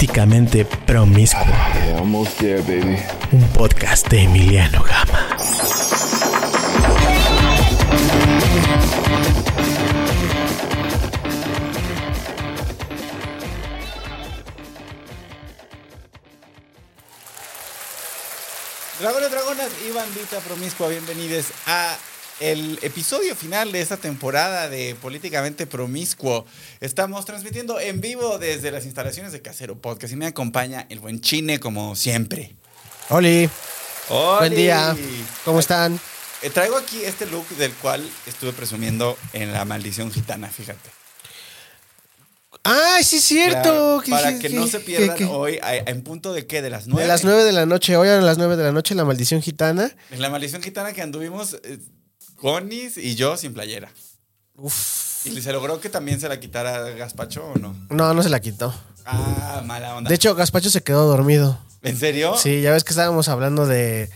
Políticamente promiscuo. There. Un podcast de Emiliano Gama. Dragones, dragonas y bandita promiscua, bienvenidos a el episodio final de esta temporada de Políticamente Promiscuo. Estamos transmitiendo en vivo desde las instalaciones de Casero Podcast y me acompaña el buen Chine como siempre. Oli, buen día. ¿Cómo están? Eh, traigo aquí este look del cual estuve presumiendo en La Maldición Gitana, fíjate. ¡Ay, sí es cierto! Claro, para ¿Qué- que qué- no se pierdan hoy, a- ¿en punto de qué? ¿De las nueve? De las 9 de la noche, hoy a las 9 de la noche, la maldición gitana. En La Maldición Gitana que anduvimos eh, Gonis y yo sin playera. Uf. ¿Y se logró que también se la quitara Gaspacho o no? No, no se la quitó. Ah, mala onda. De hecho, Gaspacho se quedó dormido. ¿En serio? Sí, ya ves que estábamos hablando de,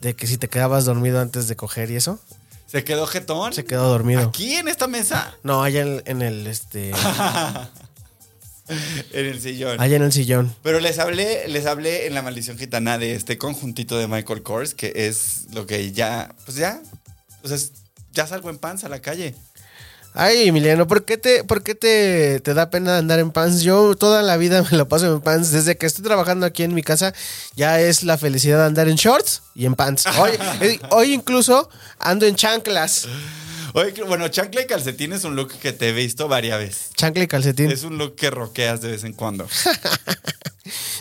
de que si te quedabas dormido antes de coger y eso. ¿Se quedó jetón? Se quedó dormido. ¿Aquí en esta mesa? No, allá en, en el este. en el sillón. allá en el sillón. Pero les hablé, les hablé en La Maldición Gitana de este conjuntito de Michael Kors, que es lo que ya, pues ya, pues es- ya salgo en pants a la calle. Ay, Emiliano, ¿por qué, te, por qué te, te da pena andar en pants? Yo toda la vida me lo paso en pants. Desde que estoy trabajando aquí en mi casa, ya es la felicidad de andar en shorts y en pants. Hoy, eh, hoy incluso ando en chanclas. Que- bueno, chancla y calcetín es un look que te he visto varias veces. Chancla y calcetín. Es un look que roqueas de vez en cuando.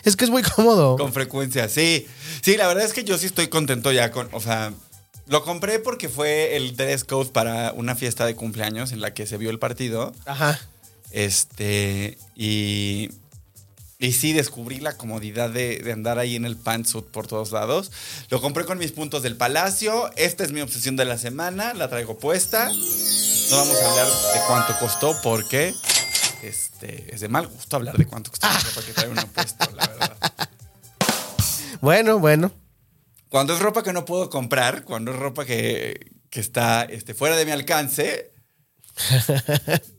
Es que es muy cómodo. Con frecuencia, sí. Sí, la verdad es que yo sí estoy contento ya con, o sea, lo compré porque fue el dress code para una fiesta de cumpleaños en la que se vio el partido. Ajá. Este, y, y sí, descubrí la comodidad de, de andar ahí en el pantsuit por todos lados. Lo compré con mis puntos del palacio. Esta es mi obsesión de la semana, la traigo puesta. No vamos a hablar de cuánto costó porque este, es de mal gusto hablar de cuánto costó la ropa que trae una puesto, la verdad. Bueno, bueno. Cuando es ropa que no puedo comprar, cuando es ropa que, que está este, fuera de mi alcance,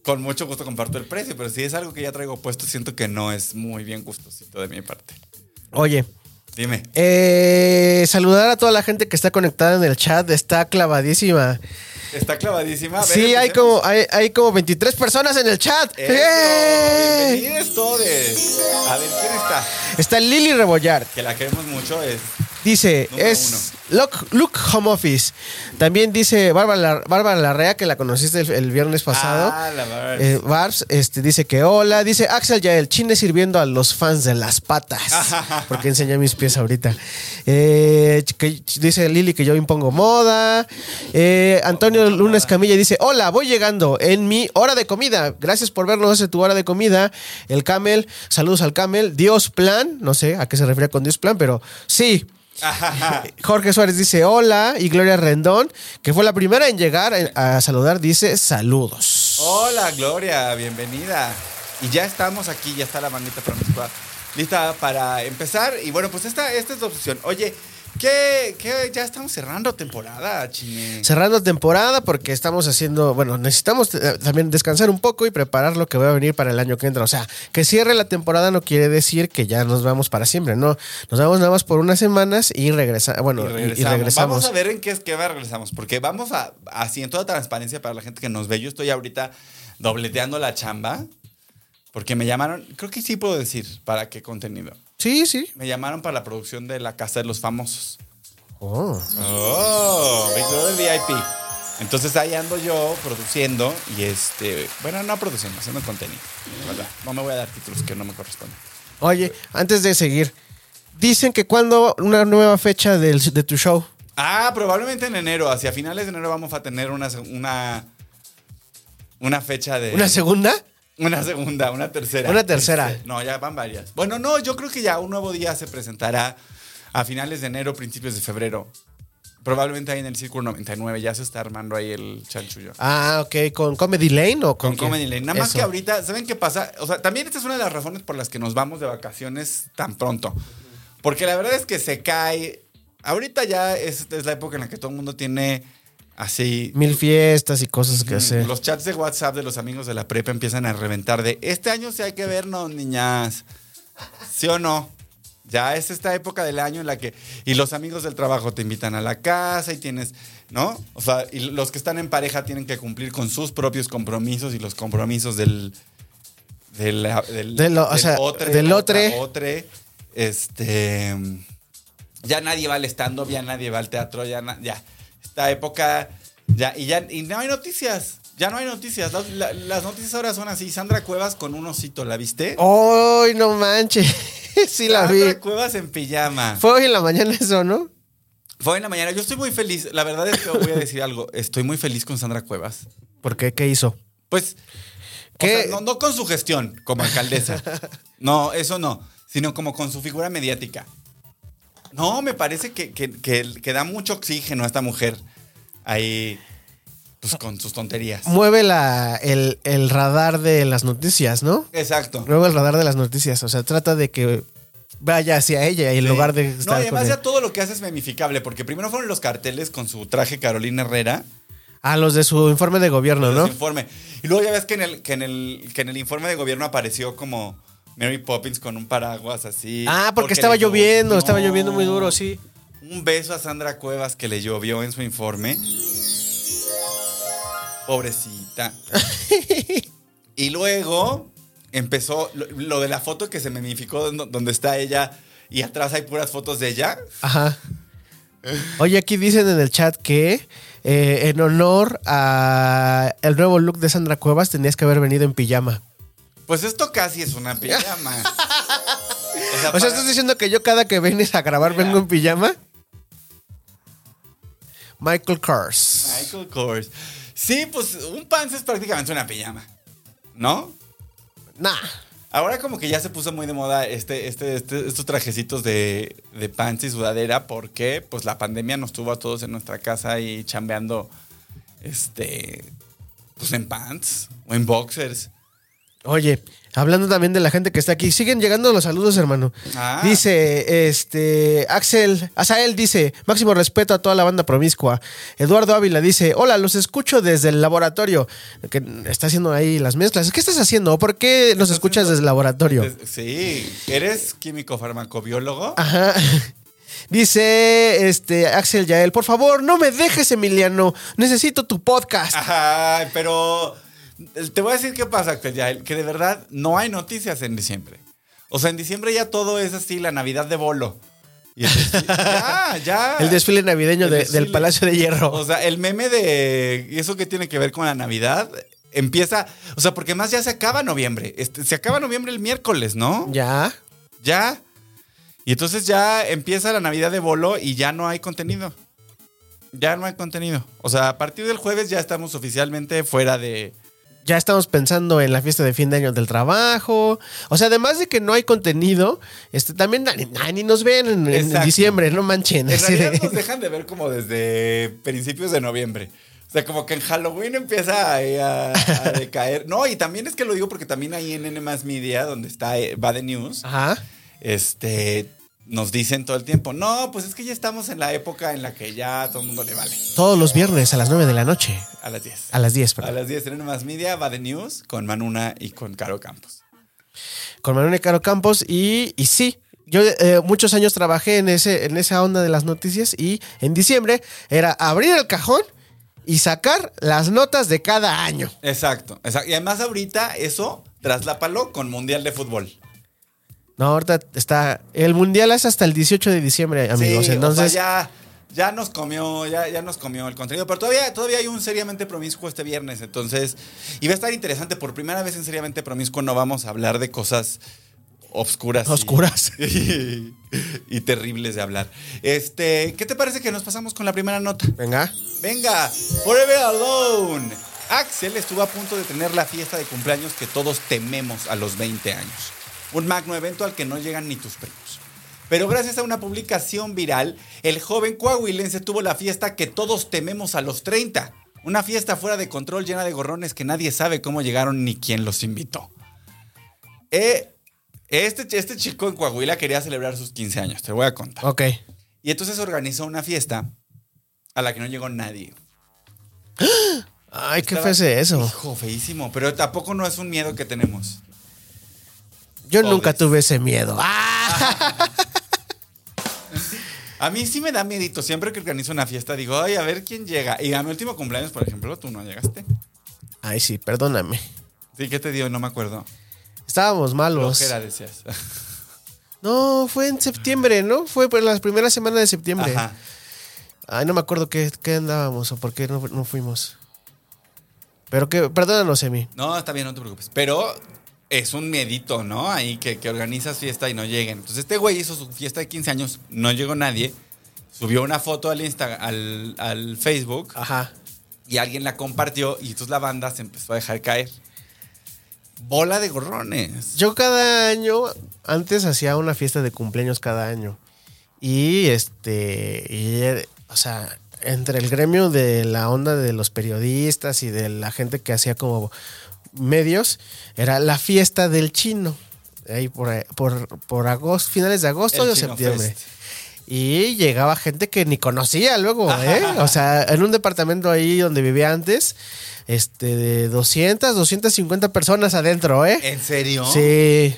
con mucho gusto comparto el precio, pero si es algo que ya traigo puesto, siento que no es muy bien gustosito de mi parte. Oye, Dime. eh, saludar a toda la gente que está conectada en el chat. Está clavadísima. Está clavadísima. Sí, hay como, hay, hay como 23 personas en el chat. Eso, ¡Eh! bienvenidos todos. A ver, ¿quién está? Está Lili Rebollar. Que la queremos mucho. Es Dice, Número es Luke Home Office. También dice Bárbara, Bárbara Larrea, que la conociste el, el viernes pasado. Ah, la verdad. Eh, Barbs este, dice que hola. Dice Axel ya el chine sirviendo a los fans de las patas. porque enseñé mis pies ahorita. Eh, que- dice Lili que yo impongo moda. Eh, Antonio Lunes Camilla dice: Hola, voy llegando en mi hora de comida. Gracias por vernos en tu hora de comida. El Camel, saludos al Camel. Dios Plan, no sé a qué se refiere con Dios Plan, pero sí. Jorge Suárez dice hola y Gloria Rendón, que fue la primera en llegar a saludar, dice saludos. Hola, Gloria, bienvenida. Y ya estamos aquí, ya está la manita promiscua lista para empezar. Y bueno, pues esta, esta es la opción. Oye, ¿qué, qué? ya estamos cerrando temporada, chine? Cerrando temporada porque estamos haciendo, bueno, necesitamos eh, también descansar un poco y preparar lo que va a venir para el año que entra. O sea, que cierre la temporada no quiere decir que ya nos vamos para siempre, no. Nos vamos nada más por unas semanas y regresa, bueno, Y y- y regresamos. regresamos. Vamos a ver en qué esquema regresamos, porque vamos a, así en toda transparencia para la gente que nos ve. Yo estoy ahorita dobleteando la chamba, porque me llamaron, creo que sí puedo decir para qué contenido. Sí, sí. Me llamaron para la producción de La Casa de los Famosos. Oh. Oh, Brother VIP. Entonces ahí ando yo produciendo y este, bueno, no produciendo, haciendo contenido, ¿verdad? No me voy a dar títulos que no me corresponden. Oye, antes de seguir, dicen que cuando una nueva fecha del- de tu show. Ah, probablemente en enero. Hacia finales de enero vamos a tener una, una, una fecha de. ¿Una segunda? Una segunda, una tercera. Una tercera. Este, no, ya van varias. Bueno, no, yo creo que ya un nuevo día se presentará a finales de enero, principios de febrero. Probablemente ahí en el Círculo 99 ya se está armando ahí el chanchullo. Ah, ok. ¿Con Comedy Lane o con, Con? Comedy Lane. Nada más Eso. que ahorita, ¿saben qué pasa? O sea, también esta es una de las razones por las que nos vamos de vacaciones tan pronto. Porque la verdad es que se cae. Ahorita ya es, es la época en la que todo el mundo tiene así. Mil fiestas y cosas que hacer. Los chats de WhatsApp de los amigos de la prepa empiezan a reventar de este año sí hay que vernos, niñas. ¿Sí o no? Ya es esta época del año en la que. Y los amigos del trabajo te invitan a la casa y tienes. ¿No? O sea, y los que están en pareja tienen que cumplir con sus propios compromisos y los compromisos del. Del, del, De lo- o sea, otre, del otre. otra otre. Este. Ya nadie va al stand-up, ya nadie va al teatro, ya. na- ya. Esta época. Ya, y ya y no hay noticias. Ya no hay noticias. Las, la- las noticias ahora son así. Sandra Cuevas con un osito, ¿la viste? ¡Ay, no manches! sí la vi. Sandra Cuevas en pijama. Fue hoy en la mañana eso, ¿no? Fue en la mañana. Yo estoy muy feliz. La verdad es que voy a decir algo. Estoy muy feliz con Sandra Cuevas. ¿Por qué? ¿Qué hizo? Pues, o ¿Qué? sea, no, no con su gestión como alcaldesa. No, eso no. Sino como con su figura mediática. No, me parece que, que- que- que da mucho oxígeno a esta mujer. Ahí, pues con sus tonterías. Mueve la, el, el radar de las noticias, ¿no? Exacto. Mueve el radar de las noticias. O sea, trata de que vaya hacia ella en Sí. lugar de No, estar con además él. ya todo lo que hace es memificable, porque primero fueron los carteles con su traje Carolina Herrera. A los de su informe de gobierno, los ¿no? informe. Y luego ya ves que en el, que en el, que en el informe de gobierno apareció como Mary Poppins con un paraguas así. Ah, porque, estaba lloviendo, estaba lloviendo muy duro, sí. Un beso a Sandra Cuevas que le llovió en su informe. Pobrecita. y luego empezó lo, lo de la foto que se memificó do- donde está ella y atrás hay puras fotos de ella. Ajá. Oye, aquí dicen en el chat que eh, en honor a el nuevo look de Sandra Cuevas tenías que haber venido en pijama. Pues esto casi es una pijama. O sea, O sea, para- ¿estás diciendo que yo cada que vienes a grabar Mira. vengo en pijama? Michael Kors. Michael Kors. Sí, pues un pants es prácticamente una pijama. ¿No? Nah. Ahora como que ya se puso muy de moda este, este, este- estos trajecitos de, de pants y sudadera porque pues la pandemia nos tuvo a todos en nuestra casa y chambeando este pues en pants o en boxers. Oye, hablando también de la gente que está aquí, siguen llegando los saludos, hermano. Ah. Dice, este, Axel, Azael dice, máximo respeto a toda la banda promiscua. Eduardo Ávila dice, hola, los escucho desde el laboratorio. Que está haciendo ahí las mezclas. ¿Qué estás haciendo? ¿Por qué nos escuchas desde el laboratorio? Sí, ¿eres químico farmacobiólogo? Ajá. Dice este Axel Yael, por favor, no me dejes, Emiliano. Necesito tu podcast. Ajá, pero te voy a decir qué pasa, que ya- que de verdad no hay noticias en diciembre. O sea, en diciembre ya todo es así, la Navidad de bolo. Y el desfile- ya, ya. El desfile navideño El de- desfile. del Palacio de Hierro. O sea, el meme de ¿y eso que tiene que ver con la Navidad empieza, o sea, porque más ya se acaba noviembre. Este, se acaba noviembre el miércoles, ¿no? ya. Ya. Y entonces ya empieza la Navidad de bolo y ya no hay contenido. Ya no hay contenido. O sea, a partir del jueves ya estamos oficialmente fuera de, Ya estamos pensando en la fiesta de fin de año del trabajo. O sea, además de que no hay contenido, este, también ni nos ven en, diciembre, no manchen. En realidad nos dejan de ver como desde principios de noviembre. O sea, como que en Halloween empieza a, a decaer. No, y también es que lo digo porque también ahí en N Media, donde está eh, va the News, Ajá. este, nos dicen todo el tiempo, no, pues es que ya estamos en la época en la que ya a todo el mundo le vale. Todos los viernes a las 9 de la noche. A las 10. A las 10, A perdón. las 10 en N Media va the News con Manuna y con Caro Campos. Con Manuel y Caro Campos. Y, y sí, yo eh, muchos años trabajé en, ese, en esa onda de las noticias. Y en diciembre era abrir el cajón y sacar las notas de cada año. Exacto, exacto. Y además ahorita eso traslápalo con Mundial de Fútbol. No, ahorita está. El mundial es hasta el 18 de diciembre, amigos. Sí, Entonces. o sea, ya, ya nos comió, ya, ya nos comió el contenido. Pero todavía, todavía hay un seriamente promiscuo este viernes. Entonces, y va a estar interesante. Por primera vez en seriamente promiscuo no vamos a hablar de cosas obscuras. y- Oscuras. Y, y terribles de hablar. Este, ¿qué te parece que nos pasamos con la primera nota? Venga. Venga, Forever Alone. Axel estuvo a punto de tener la fiesta de cumpleaños que todos tememos a los 20 años. Un magno evento al que no llegan ni tus primos. Pero gracias a una publicación viral, el joven coahuilense tuvo la fiesta que todos tememos a los 30. Una fiesta fuera de control llena de gorrones que nadie sabe cómo llegaron ni quién los invitó. Eh, este, este chico en Coahuila quería celebrar sus 15 años, te voy a contar. Ok. Y entonces organizó una fiesta a la que no llegó nadie. Ay, qué Estaba- feo es eso. Hijo, feísimo. Pero tampoco no es un miedo que tenemos. Yo nunca tuve ese miedo. ¡Ah! A mí sí me da miedito. Siempre que organizo una fiesta digo, ay, a ver quién llega. Y a mi último cumpleaños, por ejemplo, tú no llegaste. Ay, sí, perdóname. Sí, ¿qué te dio? No me acuerdo. Estábamos malos. Decías. No, fue en septiembre, ¿no? Fue por la primera semana de septiembre. Ajá. Ay, no me acuerdo qué, qué andábamos o por qué no, no fuimos. Pero que, perdónanos, Emi. No, está bien, no te preocupes. Pero es un miedito, ¿no? Ahí que, que organizas fiesta y no lleguen. Entonces este güey hizo su fiesta de 15 años, no llegó nadie. Subió una foto al Insta, al, al Facebook Ajá. y alguien la compartió y entonces la banda se empezó a dejar caer. Bola de gorrones. Yo cada año, antes hacía una fiesta de cumpleaños cada año. Y este, y, o sea, entre el gremio de la onda de los periodistas y de la gente que hacía como medios, era la fiesta del chino. Ahí por, por, por agosto, finales de agosto o septiembre. Fest. Y llegaba gente que ni conocía luego, ¿eh? O sea, en un departamento ahí donde vivía antes, este, de 200, 250 personas adentro, ¿eh? ¿En serio? Sí.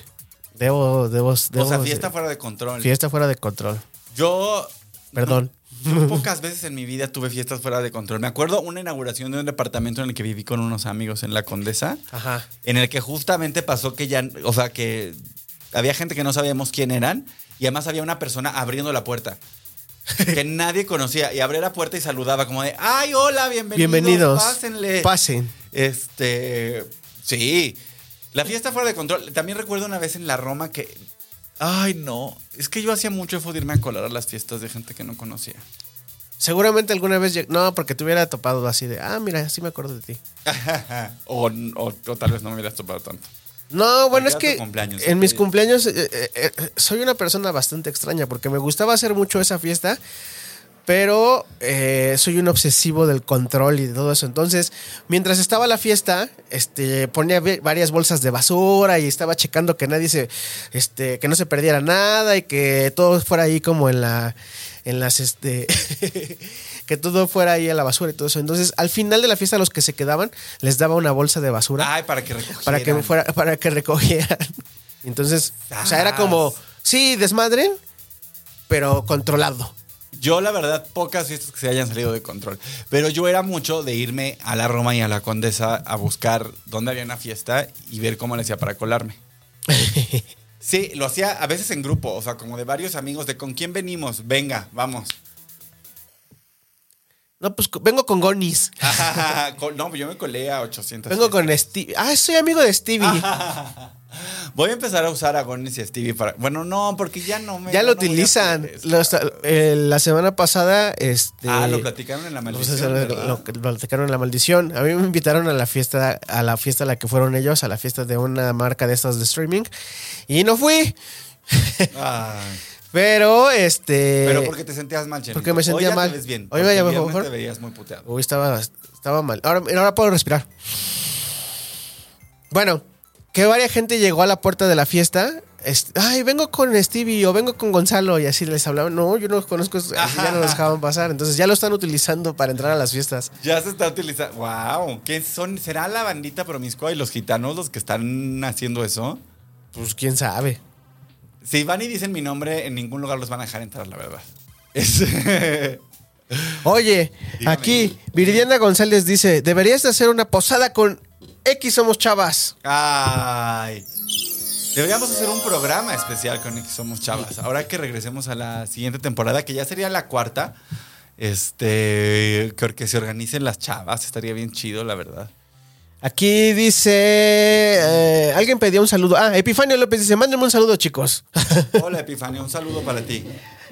Debo, debo, debo O sea, fiesta fuera de control. fiesta fuera de control. Yo. Perdón. Yo pocas veces en mi vida tuve fiestas fuera de control. Me acuerdo una inauguración de un departamento en el que viví con unos amigos en la Condesa, Ajá. en el que justamente pasó que ya, o sea, que había gente que no sabíamos quién eran y además había una persona abriendo la puerta que nadie conocía y abría la puerta y saludaba como de, ay, hola, bienvenidos, Bienvenidos. pásenle. Pasen. Este, sí. La fiesta fuera de control. También recuerdo una vez en la Roma que, ay, no, es que yo hacía mucho de irme a colar a las fiestas de gente que no conocía. Seguramente alguna vez. lleg- No, porque te hubiera topado así de. Ah, mira, sí me acuerdo de ti. o, o- o tal vez no me hubieras topado tanto. No, bueno, es era tu que cumpleaños, en mis ok. cumpleaños eh, eh, eh, soy una persona bastante extraña porque me gustaba hacer mucho esa fiesta, pero eh, soy un obsesivo del control y de todo eso. Entonces, mientras estaba la fiesta, este, ponía varias bolsas de basura y estaba checando que nadie se, este, que no se perdiera nada y que todo fuera ahí como en la, en las, este, que todo fuera ahí a la basura y todo eso. Entonces, al final de la fiesta, los que se quedaban, les daba una bolsa de basura Ay, para que recogieran. para que fuera, para que recogieran. Entonces, o sea, era como, sí, desmadre, pero controlado. Yo, la verdad, pocas fiestas que se hayan salido de control. Pero yo era mucho de irme a la Roma y a la Condesa a buscar dónde había una fiesta y ver cómo le hacía para colarme. Sí, lo hacía a veces en grupo, o sea, como de varios amigos, de con quién venimos, venga, vamos. No, pues vengo con Gonis. No, yo me colé a 800. Vengo con Stevie. Ah, soy amigo de Stevie. Voy a empezar a usar a Gonis y a Stevie para. Bueno, no, porque ya no me. ya lo no utilizan. eh, la semana pasada, este. Ah, lo platicaron en la pues, maldición. lo, ¿verdad? lo- lo platicaron en la maldición. A mí me invitaron a la fiesta, a la fiesta a la que fueron ellos, a la fiesta de una marca de estas de streaming. Y no fui. Ay. Pero, este. Pero porque te sentías mal, Chenito. porque me sentía Hoy ya mal. Te ves bien. Hoy me mejor. te veías muy puteado. Uy, estaba, estaba mal. Ahora, ahora puedo respirar. Bueno, que varias gente llegó a la puerta de la fiesta. es- Ay, vengo con Stevie o vengo con Gonzalo y así les hablaban. No, yo no los conozco, así ya no los dejaban pasar. Entonces ya lo están utilizando para entrar a las fiestas. Ya se está utilizando. ¡Wow! ¿Qué son? ¿Será la bandita promiscua y los gitanos los que están haciendo eso? Pues quién sabe. Si van y dicen mi nombre, en ningún lugar los van a dejar entrar, la verdad. Es- Oye, Dígame. aquí Viridiana González dice: Deberías de hacer una posada con X Somos Chavas. Ay. Deberíamos hacer un programa especial con X Somos Chavas. Ahora que regresemos a la siguiente temporada, que ya sería la cuarta, este, que se organicen las chavas, estaría bien chido, la verdad. Aquí dice. eh, alguien pedía un saludo. Ah, Epifanio López dice: Mándenme un saludo, chicos. Hola, Epifanio, un saludo para ti.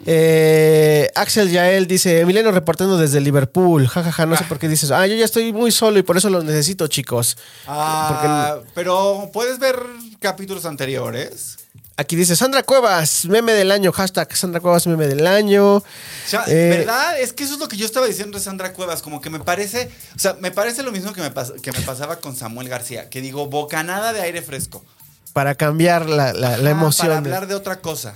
Eh, Axel Yael dice: Emiliano reportando desde Liverpool. jajaja, no sé por qué dices. Ah, yo ya estoy muy solo y por eso los necesito, chicos. Ah, pero puedes ver capítulos anteriores. Aquí dice Sandra Cuevas, meme del año. Hashtag Sandra Cuevas, meme del año. O sea, Eh, ¿verdad? Es que eso es lo que yo estaba diciendo de Sandra Cuevas, como que me parece, o sea, me parece lo mismo que me, pas- que me pasaba con Samuel García, que digo, bocanada de aire fresco. Para cambiar la, la- la Ah, emoción. Para hablar de otra cosa.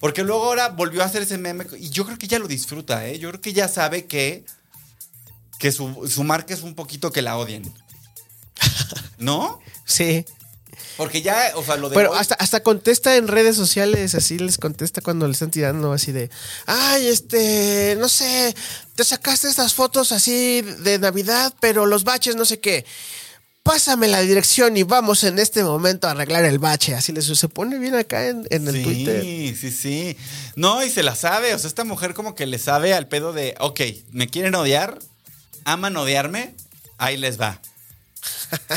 Porque luego ahora volvió a hacer ese meme y yo creo que ya lo disfruta, ¿eh? Yo creo que ya sabe que, que su, su marca es un poquito que la odien. ¿No? Sí. Porque ya, o sea, lo de Pero hoy- hasta, hasta contesta en redes sociales, así les contesta cuando le están tirando así de, ay, este, no sé, te sacaste estas fotos así de Navidad, pero los baches no sé qué. Pásame la dirección y vamos en este momento a arreglar el bache. Así les se pone bien acá en, en el sí, Twitter. Sí, sí, No, y se la sabe. O sea, esta mujer como que le sabe al pedo de, ok, me quieren odiar, aman odiarme, ahí les va.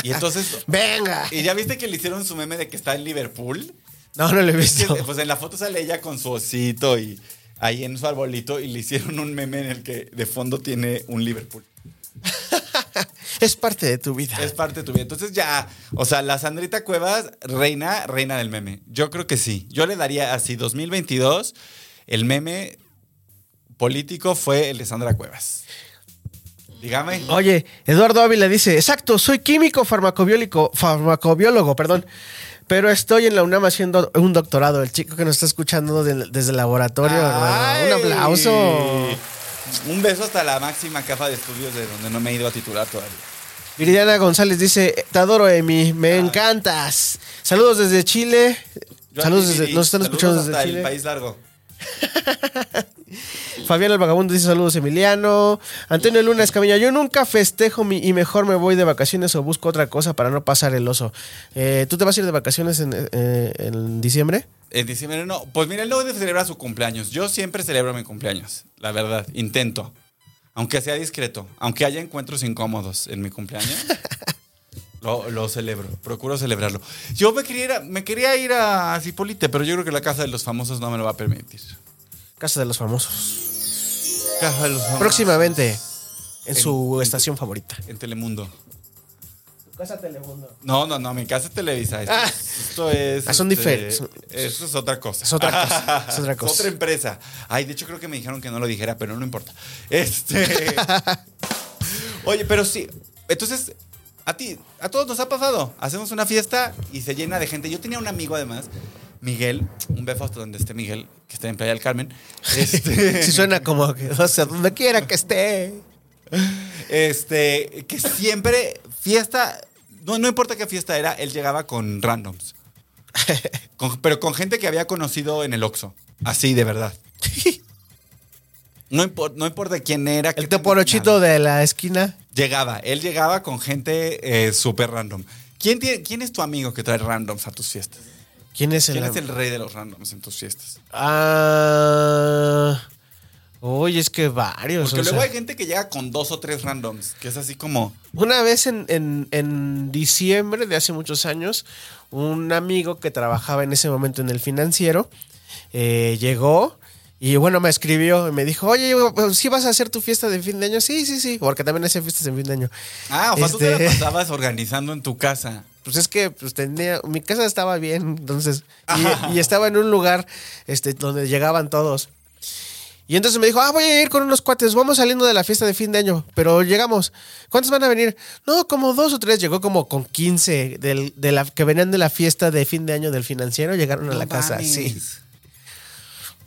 Y entonces, Venga. ¿y ya viste que le hicieron su meme de que está en Liverpool? No, no lo he Es que, visto. pues en la foto sale ella con su osito y ahí en su arbolito y le hicieron un meme en el que de fondo tiene un Liverpool. Es parte de tu vida. Es parte de tu vida. Entonces ya, o sea, la Sandrita Cuevas, reina, reina del meme. Yo creo que sí. Yo le daría así, 2022, el meme político fue el de Sandra Cuevas. Dígame. Oye, Eduardo Ávila dice, exacto, soy químico farmacobiólico, farmacobiólogo, perdón. Pero estoy en la UNAM haciendo un doctorado. El chico que nos está escuchando desde el laboratorio. Ay. Un aplauso. Un beso hasta la máxima capa de estudios de donde no me he ido a titular todavía. Viridiana González dice, te adoro, Emi, me encantas. Saludos desde Chile. Yo Saludos desde, nos están saludos escuchando hasta desde el Chile. país largo. Fabián el Vagabundo dice saludos Emiliano. Antonio Luna Escamilla, yo nunca festejo mi, y mejor me voy de vacaciones o busco otra cosa para no pasar el oso. Eh, ¿Tú te vas a ir de vacaciones en, eh, en diciembre? En diciembre no. Pues mira, él no celebra su cumpleaños. Yo siempre celebro mi cumpleaños, la verdad. Intento. Aunque sea discreto. Aunque haya encuentros incómodos en mi cumpleaños. Lo, lo celebro, procuro celebrarlo. Yo me quería ir a, me quería ir a Cipolite, pero yo creo que la casa de los famosos no me lo va a permitir. Casa de los famosos. Casa de los famosos. Próximamente en En- su en- estación favorita. En Telemundo. Casa Telemundo. No, no, no, mi casa es Televisa. Esto, Ah. esto es. Ah, son este, diferentes. Esto es otra cosa. Es otra cosa, es otra cosa. otra empresa. Ay, de hecho creo que me dijeron que no lo dijera, pero no importa. Este. Oye, pero sí. Entonces, a ti, a todos nos ha pasado. Hacemos una fiesta y se llena de gente. Yo tenía un amigo además, Miguel, un beso hasta donde esté Miguel, que está en Playa del Carmen. Este, Si suena como que, o sea, donde quiera que esté. Este, que siempre fiesta, no, no importa qué fiesta era, él llegaba con randoms. Con- pero con gente que había conocido en el Oxxo. Así, de verdad. No, impor- no importa quién era. El toporochito de la esquina. Llegaba, él llegaba con gente eh, súper random. ¿Quién, tiene- ¿Quién es tu amigo que trae randoms a tus fiestas? ¿Quién es el? ¿Quién es el rey de los randoms en tus fiestas? Ah. Uy, es que varios. Porque o luego sea. hay gente que llega con dos o tres randoms, que es así como... Una vez en, en- en diciembre de hace muchos años, un amigo que trabajaba en ese momento en el financiero eh, llegó y bueno, me escribió y me dijo, oye, ¿sí vas a hacer tu fiesta de fin de año? Sí, sí, sí, porque también hacía fiestas de fin de año. Ah, o sea, tú te Este- la pasabas organizando en tu casa. Pues es que pues, tenía, mi casa estaba bien, entonces, y, y estaba en un lugar este, donde llegaban todos. Y entonces me dijo, ah, voy a ir con unos cuates, vamos saliendo de la fiesta de fin de año, pero llegamos. ¿Cuántos van a venir? No, como dos o tres, llegó como con 15 del, de la, que venían de la fiesta de fin de año del financiero, llegaron a No la casa, mames. sí.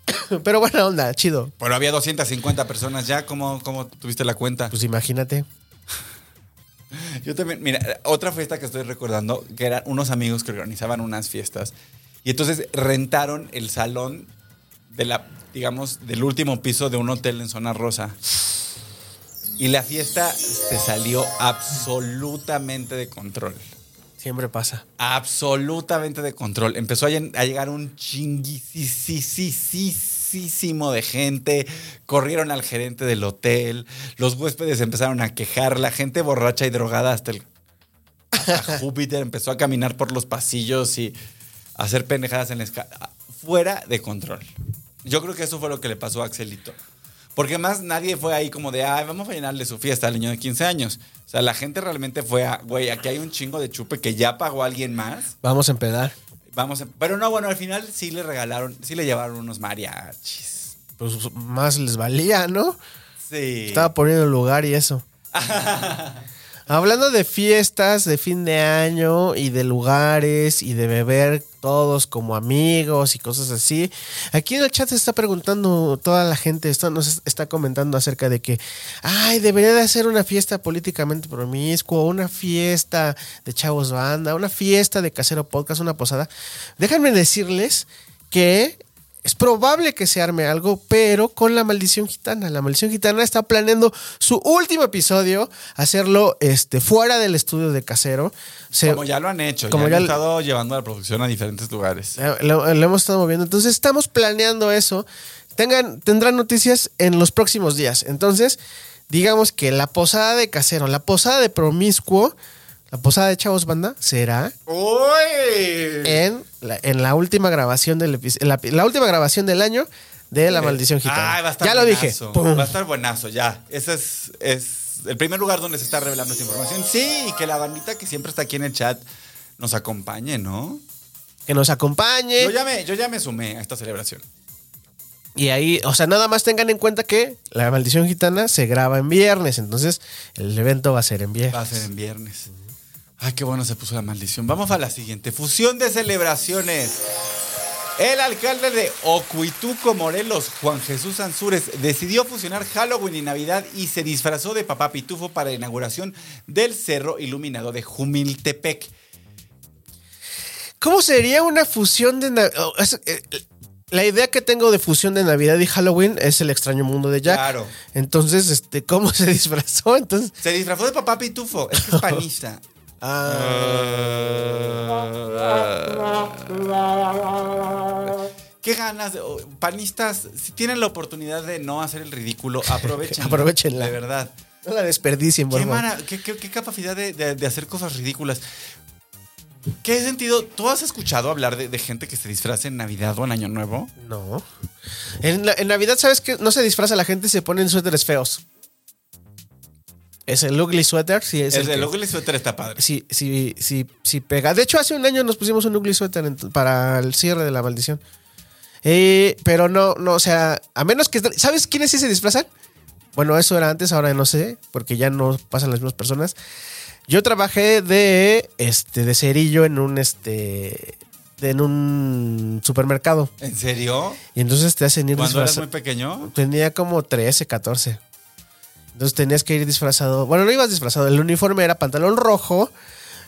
Pero buena onda, chido. Pero había 250 personas ya, ¿cómo, cómo tuviste la cuenta? Pues imagínate. Yo también, mira, otra fiesta que estoy recordando, que eran unos amigos que organizaban unas fiestas. Y entonces rentaron el salón de la, digamos, del último piso de un hotel en Zona Rosa. Y la fiesta se salió absolutamente de control. Siempre pasa. Absolutamente de control. Empezó a, llen- a llegar un chinguisísimo de gente. Corrieron al gerente del hotel. Los huéspedes empezaron a quejar. La gente borracha y drogada hasta el. hasta Júpiter empezó a caminar por los pasillos y a hacer pendejadas en la escala. Fuera de control. Yo creo que eso fue lo que le pasó a Axelito. Porque más nadie fue ahí como de, ay, vamos a llenarle su fiesta al niño de 15 años. O sea, la gente realmente fue a, güey, aquí hay un chingo de chupe que ya pagó alguien más. Vamos a empedar. Vamos a- Pero no, bueno, al final sí le regalaron, sí le llevaron unos mariachis. Pues más les valía, ¿no? Sí. Estaba poniendo el lugar y eso. Hablando de fiestas de fin de año y de lugares y de beber todos como amigos y cosas así. Aquí en el chat se está preguntando toda la gente, está, nos está comentando acerca de que, ay, debería de hacer una fiesta políticamente promiscua, una fiesta de chavos banda, una fiesta de casero podcast, una posada. Déjenme decirles que es probable que se arme algo, pero con la maldición gitana. La maldición gitana está planeando su último episodio, hacerlo este, fuera del estudio de casero. Se- Como ya lo han hecho, como ya ya han estado llevando la producción a diferentes lugares. Eh, Lo, lo hemos estado moviendo. Entonces estamos planeando eso. Tengan, tendrán noticias en los próximos días. Entonces, digamos que la posada de casero, la posada de promiscuo, la posada de chavos banda, será en la, en la última grabación del la, la última grabación del año de la maldición gitana. Ay, va a estar ya lo dije. Pum. Va a estar buenazo, ya. Ese es, es el primer lugar donde se está revelando esta información. Sí, y que la bandita que siempre está aquí en el chat nos acompañe, ¿no? Que nos acompañe. Yo ya, me, yo ya me sumé a esta celebración. Y ahí, o sea, nada más tengan en cuenta que la maldición gitana se graba en viernes. Entonces, el evento va a ser en viernes. Va a ser en viernes. Ay, qué bueno se puso la maldición. Vamos a la siguiente. Fusión de celebraciones. El alcalde de Ocuituco, Morelos, Juan Jesús Ansúrez, decidió fusionar Halloween y Navidad y se disfrazó de papá pitufo para la inauguración del cerro iluminado de Jumiltepec. ¿Cómo sería una fusión de Navidad? la idea que tengo de fusión de Navidad y Halloween es el extraño mundo de Jack. Claro. Entonces, este, ¿cómo se disfrazó? Entonces, Se disfrazó de papá pitufo. Es que es panista. Qué ganas, de- oh, panistas, si tienen la oportunidad de no hacer el ridículo, aprovechen. Aprovechenla. De verdad. no la desperdicien, por Qué, mara- qué- qué- qué capacidad de, de- de hacer cosas ridículas. ¿Qué sentido? ¿Tú has escuchado hablar de, de gente que se disfraza en Navidad o en Año Nuevo? No. En, en Navidad, ¿sabes qué? No se disfraza la gente y se ponen suéteres feos. Es el ugly sweater, sí, es el el, el suéter está padre. Sí, sí, sí, sí pega. De hecho, hace un año nos pusimos un ugly sweater para el cierre de la maldición. Eh, pero no, no, o sea, a menos que... ¿Sabes quiénes sí se disfrazan? Bueno, eso era antes, ahora no sé, porque ya no pasan las mismas personas. Yo trabajé de, este, de cerillo en un, este, de- en un supermercado. ¿En serio? Y entonces te hacen ir Cuando eras muy pequeño. Tenía como 13, 14. Entonces tenías que ir disfrazado. Bueno, no ibas disfrazado. El uniforme era pantalón rojo,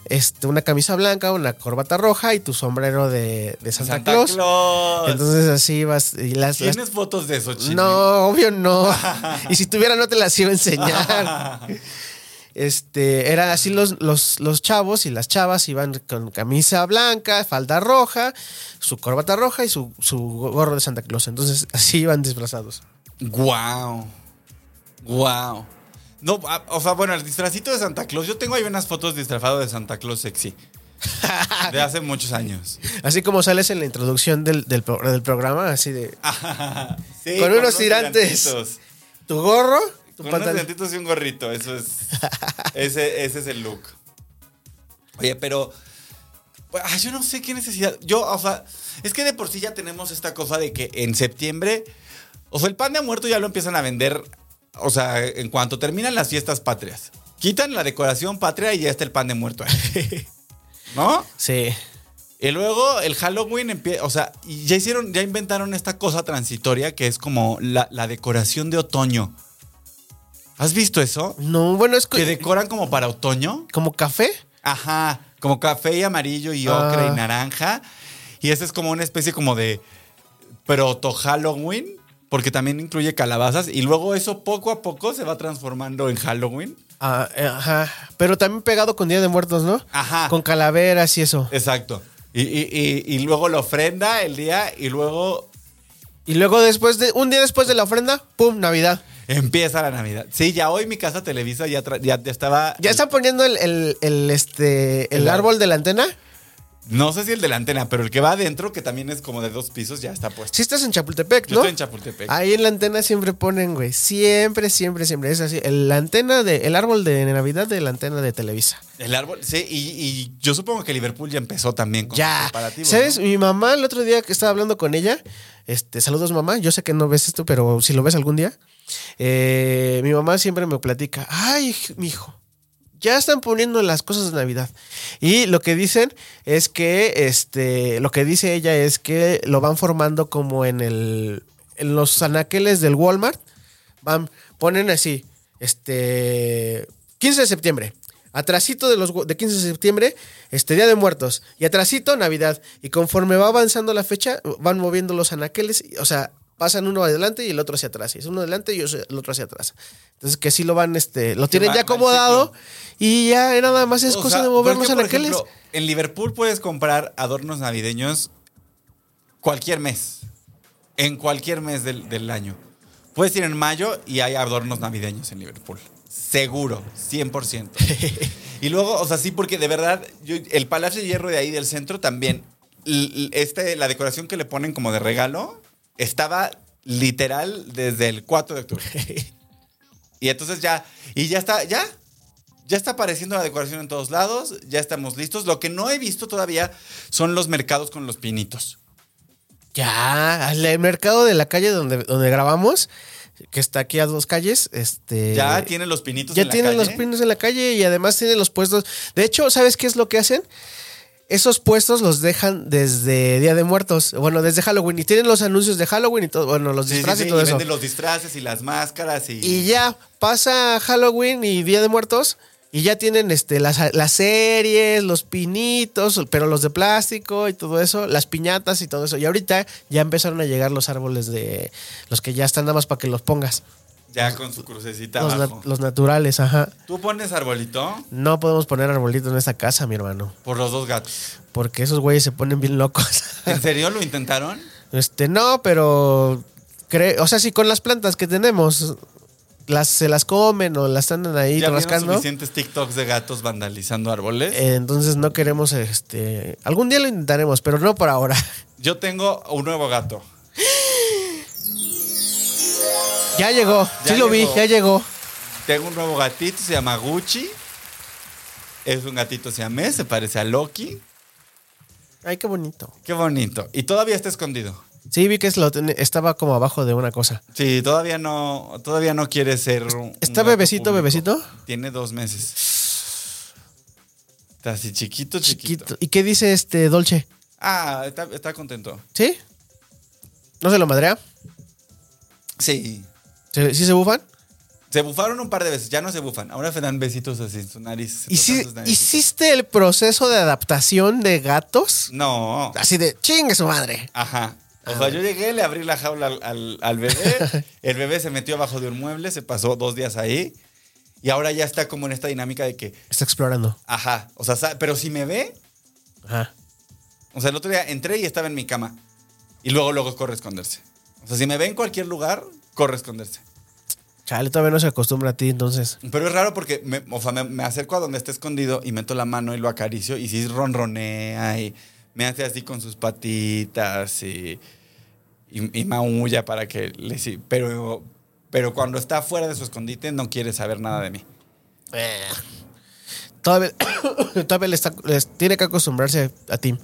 este, una camisa blanca, una corbata roja y tu sombrero de, de Santa, Santa Claus. Claus. Entonces así ibas. Y las, las- ¿Tienes fotos de eso, Chini? no, obvio no. y si tuviera, no te las iba a enseñar. Este, eran así los, los, los chavos y las chavas iban con camisa blanca, falda roja, su corbata roja y su, su gorro de Santa Claus. Entonces, así iban disfrazados. Wow. Wow. No, ah, o sea, bueno, el disfrazito de Santa Claus. Yo tengo ahí unas fotos disfrazado de Santa Claus sexy. De hace muchos años. Así como sales en la introducción del, del, pro- del programa, así de Sí, Con unos tirantes. tu gorro, tu Con unos pantalón. tirantitos y un gorrito. Eso es. ese, ese es el look. Oye, pero. ay, yo no sé qué necesidad. Yo, o sea, es que de por sí ya tenemos esta cosa de que en septiembre. O sea, el pan de muerto ya lo empiezan a vender. O sea, en cuanto terminan las fiestas patrias. Quitan la decoración patria y ya está el pan de muerto ahí. ¿No? Sí. Y luego el Halloween empieza, o sea, ya hicieron, ya inventaron esta cosa transitoria que es como la, la decoración de otoño. ¿Has visto eso? No, bueno, es Que co- decoran como para otoño. como café. Ajá, como café y amarillo y ocre Ah. y naranja. Y esa es como una especie como de proto Halloween, porque también incluye calabazas. Y luego eso poco a poco se va transformando en Halloween. Ah, eh, ajá. Pero también pegado con Día de Muertos, ¿no? Ajá. Con calaveras y eso. Exacto. Y, y- y- y luego la ofrenda el día y luego Y luego después de, un día después de la ofrenda, ¡pum! Navidad. Empieza la Navidad. Sí, ya hoy mi casa Televisa ya, ya, ya estaba. ¿Ya están poniendo el, el- el, este, el árbol de la antena? No sé si el de la antena, pero el que va adentro, que también es como de dos pisos, ya está puesto. Sí estás en Chapultepec, Yo ¿no? estoy en Chapultepec. Ahí en la antena siempre ponen, güey. Siempre, siempre, siempre. Es así. El, la antena de, el árbol de Navidad de la antena de Televisa. El árbol, sí, y, y yo supongo que Liverpool ya empezó también con Ya. preparativos, ¿Sabes? ¿no? Mi mamá el otro día que estaba hablando con ella, este, saludos mamá, yo sé que no ves esto, pero si lo ves algún día, eh, mi mamá siempre me platica, ay, mi hijo, ya están poniendo las cosas de Navidad. Y lo que dicen es que, este, lo que dice ella es que lo van formando como en el, en los anaqueles del Walmart, van, ponen así, este, 15 de septiembre. Atrasito de los de 15 de septiembre, este Día de Muertos. Y atrasito, Navidad. Y conforme va avanzando la fecha, van moviendo los anaqueles. O sea, pasan uno adelante y el otro hacia atrás. Y es uno adelante y el otro hacia atrás. Entonces, que sí lo van, este, lo tienen va- ya acomodado. Y ya nada más es O cosa sea, de mover los anaqueles. ejemplo, en Liverpool puedes comprar adornos navideños cualquier mes. En cualquier mes del, del año. Puedes ir en mayo y hay adornos navideños en Liverpool. Seguro, 100%. y luego, o sea, sí, porque de verdad, yo- el Palacio de Hierro de ahí del centro también, este, la decoración que le ponen como de regalo, estaba literal desde el 4 de octubre. Y entonces ya, y ya está, ya, ya está apareciendo la decoración en todos lados, ya estamos listos. Lo que no he visto todavía son los mercados con los pinitos. Ya, el mercado de la calle donde, donde grabamos, que está aquí a dos calles, este. Ya tienen los pinitos Ya en la tienen calle. los pinos en la calle y además tienen los puestos. De hecho, ¿sabes qué es lo que hacen? Esos puestos los dejan desde Día de Muertos, bueno, desde Halloween y tienen los anuncios de Halloween y todo, bueno, los Sí, sí, disfraces sí, y todo y eso. venden los disfraces y las máscaras y... Y ya pasa Halloween y Día de Muertos y ya tienen este las, las series, los pinitos, pero los de plástico y todo eso, las piñatas y todo eso. Y ahorita ya empezaron a llegar los árboles de los que ya están nada más para que los pongas. Ya con su crucecita Los, na- abajo. los naturales, ajá. ¿Tú pones arbolito? No podemos poner arbolitos en esta casa, mi hermano. Por los dos gatos. Porque esos güeyes se ponen bien locos. ¿En serio lo intentaron? Este, no, pero. cre- o sea, si con las plantas que tenemos las, se las comen o las andan ahí ¿Ya rascando. suficientes TikToks de gatos vandalizando árboles? eh, entonces no queremos, este. Algún día lo intentaremos, pero no por ahora. Yo tengo un nuevo gato. Ya llegó. Ya sí lo vi, ya llegó. Tengo un nuevo gatito, se llama Gucci. Es un gatito siamés, se parece a Loki. Ay, qué bonito. Qué bonito. Y todavía está escondido. Sí, vi que es lo ten- estaba como abajo de una cosa. Sí, todavía no, todavía no quiere ser. un- ¿Está bebecito, público. bebecito? Tiene dos meses. Está así chiquito, chiquito. Chiquito. ¿Y qué dice este Dolce? Ah, está, está contento. ¿Sí? ¿No se lo madrea? Sí. ¿Sí, sí se bufan? Se bufaron un par de veces, ya no se bufan. Ahora se dan besitos así en su nariz. se ¿Y tocan si, sus naricitas. ¿Hiciste el proceso de adaptación de gatos? No. Así de chingue su madre. Ajá. O Ah, sea, yo llegué, le abrí la jaula al, al- al bebé. El bebé se metió abajo de un mueble, se pasó dos días ahí. Y ahora ya está como en esta dinámica de que, Está explorando. ajá. O sea, pero si me ve, Ajá. o sea, el otro día entré y estaba en mi cama. Y luego, luego corre a esconderse. O sea, si me ve en cualquier lugar, corre a esconderse. Chale, todavía no se acostumbra a ti, entonces. Pero es raro porque me, o sea, me, me acerco a donde está escondido y meto la mano y lo acaricio. Y sí ronronea y me hace así con sus patitas y, y, y maulla para que le sí. Pero, pero cuando está fuera de su escondite no quiere saber nada de mí. Eh. Todavía, todavía le está- les tiene que acostumbrarse a ti.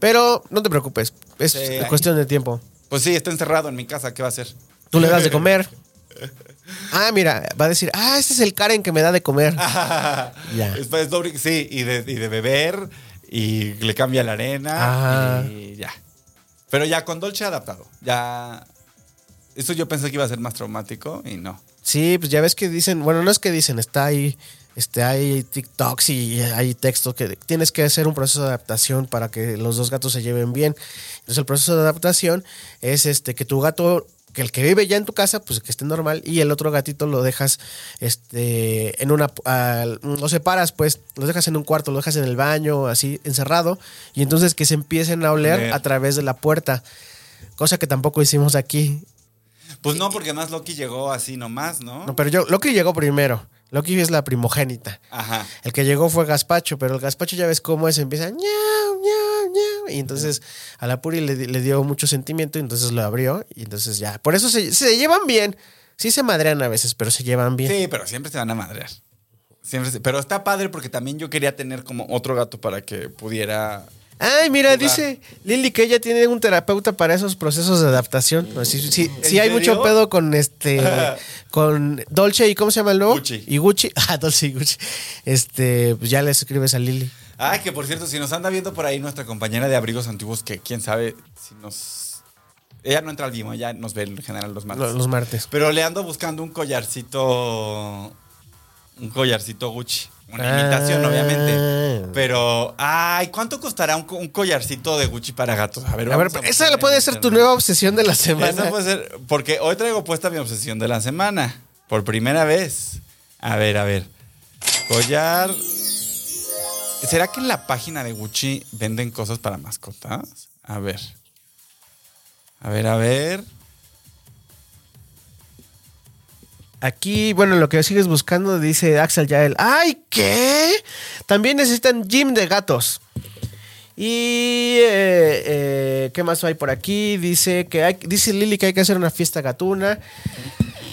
Pero no te preocupes, es Sí. cuestión de tiempo. Pues sí, está encerrado en mi casa. ¿Qué va a hacer? Tú le das de comer. Ah, mira, va a decir, ah, este es el Karen que me da de comer. Ya. Después es doble- sí, y de, y de beber y le cambia la arena y ya. Pero ya con Dolce adaptado. Ya. Eso yo pensé que iba a ser más traumático y no. Sí, pues ya ves que dicen, bueno, no es que dicen, está ahí, este, hay TikToks y hay textos que tienes que hacer un proceso de adaptación para que los dos gatos se lleven bien. Entonces el proceso de adaptación es este que tu gato, que el que vive ya en tu casa, pues que esté normal, y el otro gatito lo dejas este en una al- lo separas, pues, lo dejas en un cuarto, lo dejas en el baño, así, encerrado, y entonces que se empiecen a oler a través de la puerta. Cosa que tampoco hicimos aquí. Pues no, porque más Loki llegó así nomás, ¿no? No, pero yo, Loki llegó primero. Loki es la primogénita. Ajá. El que llegó fue Gaspacho, pero el Gaspacho ya ves cómo es, empieza ñau, ñau, y entonces a la Puri le, le dio mucho sentimiento y entonces lo abrió y entonces ya. Por eso se, se llevan bien. Sí se madrean a veces, pero se llevan bien. Sí, pero siempre se van a madrear. Siempre se- Pero está padre porque también yo quería tener como otro gato para que pudiera. Ay, mira, Jugar. dice Lili que ella tiene un terapeuta para esos procesos de adaptación. ¿En sí hay mucho pedo con este con Dolce y ¿cómo se llama el nuevo? Gucci. Y Gucci. Ah, Dolce y Gucci. Este, pues ya le escribes a Lili. Ah, que por cierto, si nos anda viendo por ahí nuestra compañera de abrigos antiguos, que quién sabe si nos. Ella no entra al vivo, ella nos ve en general los martes. Los, los martes. Pero le ando buscando un collarcito. Un collarcito Gucci. Una Ah. imitación, obviamente. Pero. Ay, ¿cuánto costará un, co- un collarcito de Gucci para gatos? A ver, A ver, vamos esa puede ser tu nueva obsesión de la semana. Esa puede ser. Porque hoy traigo puesta mi obsesión de la semana. Por primera vez. A ver, a ver. Collar. ¿Será que en la página de Gucci venden cosas para mascotas? A ver. A ver, a ver. Aquí, bueno, lo que sigues buscando dice Axel Yael. ¡Ay, qué! También necesitan gym de gatos. Y eh, eh, ¿qué más hay por aquí? Dice que hay, dice Lili que hay que hacer una fiesta gatuna.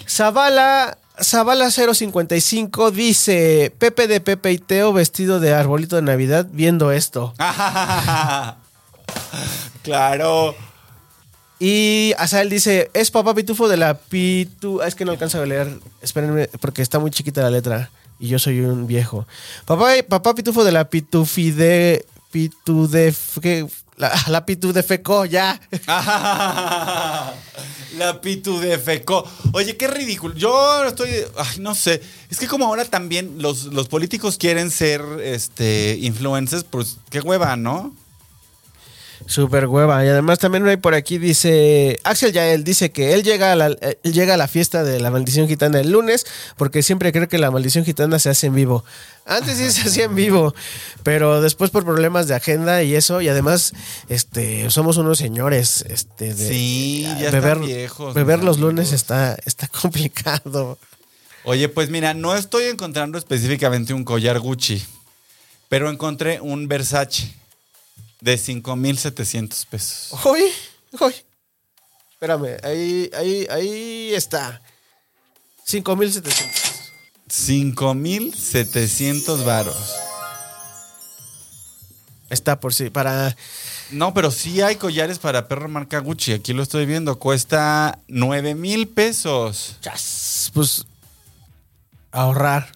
Zavala, Zavala 055 dice Pepe de Pepe y Teo vestido de arbolito de Navidad viendo esto. claro. Y Azael dice, es papá pitufo de la pitu... Es que no alcanzo a leer, espérenme, porque está muy chiquita la letra y yo soy un viejo. Papá, papá pitufo de la pitufide... Pitu de... ¿qué? La, la pitu de feco, ya. La pitu de feco. Oye, qué ridículo. Yo estoy. Ay, no sé. Es que como ahora también los, los políticos quieren ser este influencers, pues qué hueva, ¿no? Súper hueva. Y además también hay por aquí, dice... Axel Yael dice que él llega, a la, él llega a la fiesta de la maldición gitana el lunes porque siempre cree que la maldición gitana se hace en vivo. Antes sí se hacía en vivo, pero después por problemas de agenda y eso, y además este somos unos señores, este de Sí, ya beber, están viejos, beber los lunes está, está complicado. Oye, pues mira, no estoy encontrando específicamente un collar Gucci, pero encontré un Versace de 5,700 pesos. Uy, uy. Espérame, ahí, ahí, ahí está. 5700. 5,700 varos. Está por sí, para No, pero sí hay collares para perro marca Gucci. Aquí lo estoy viendo. Cuesta 9 mil pesos. chas, pues ahorrar.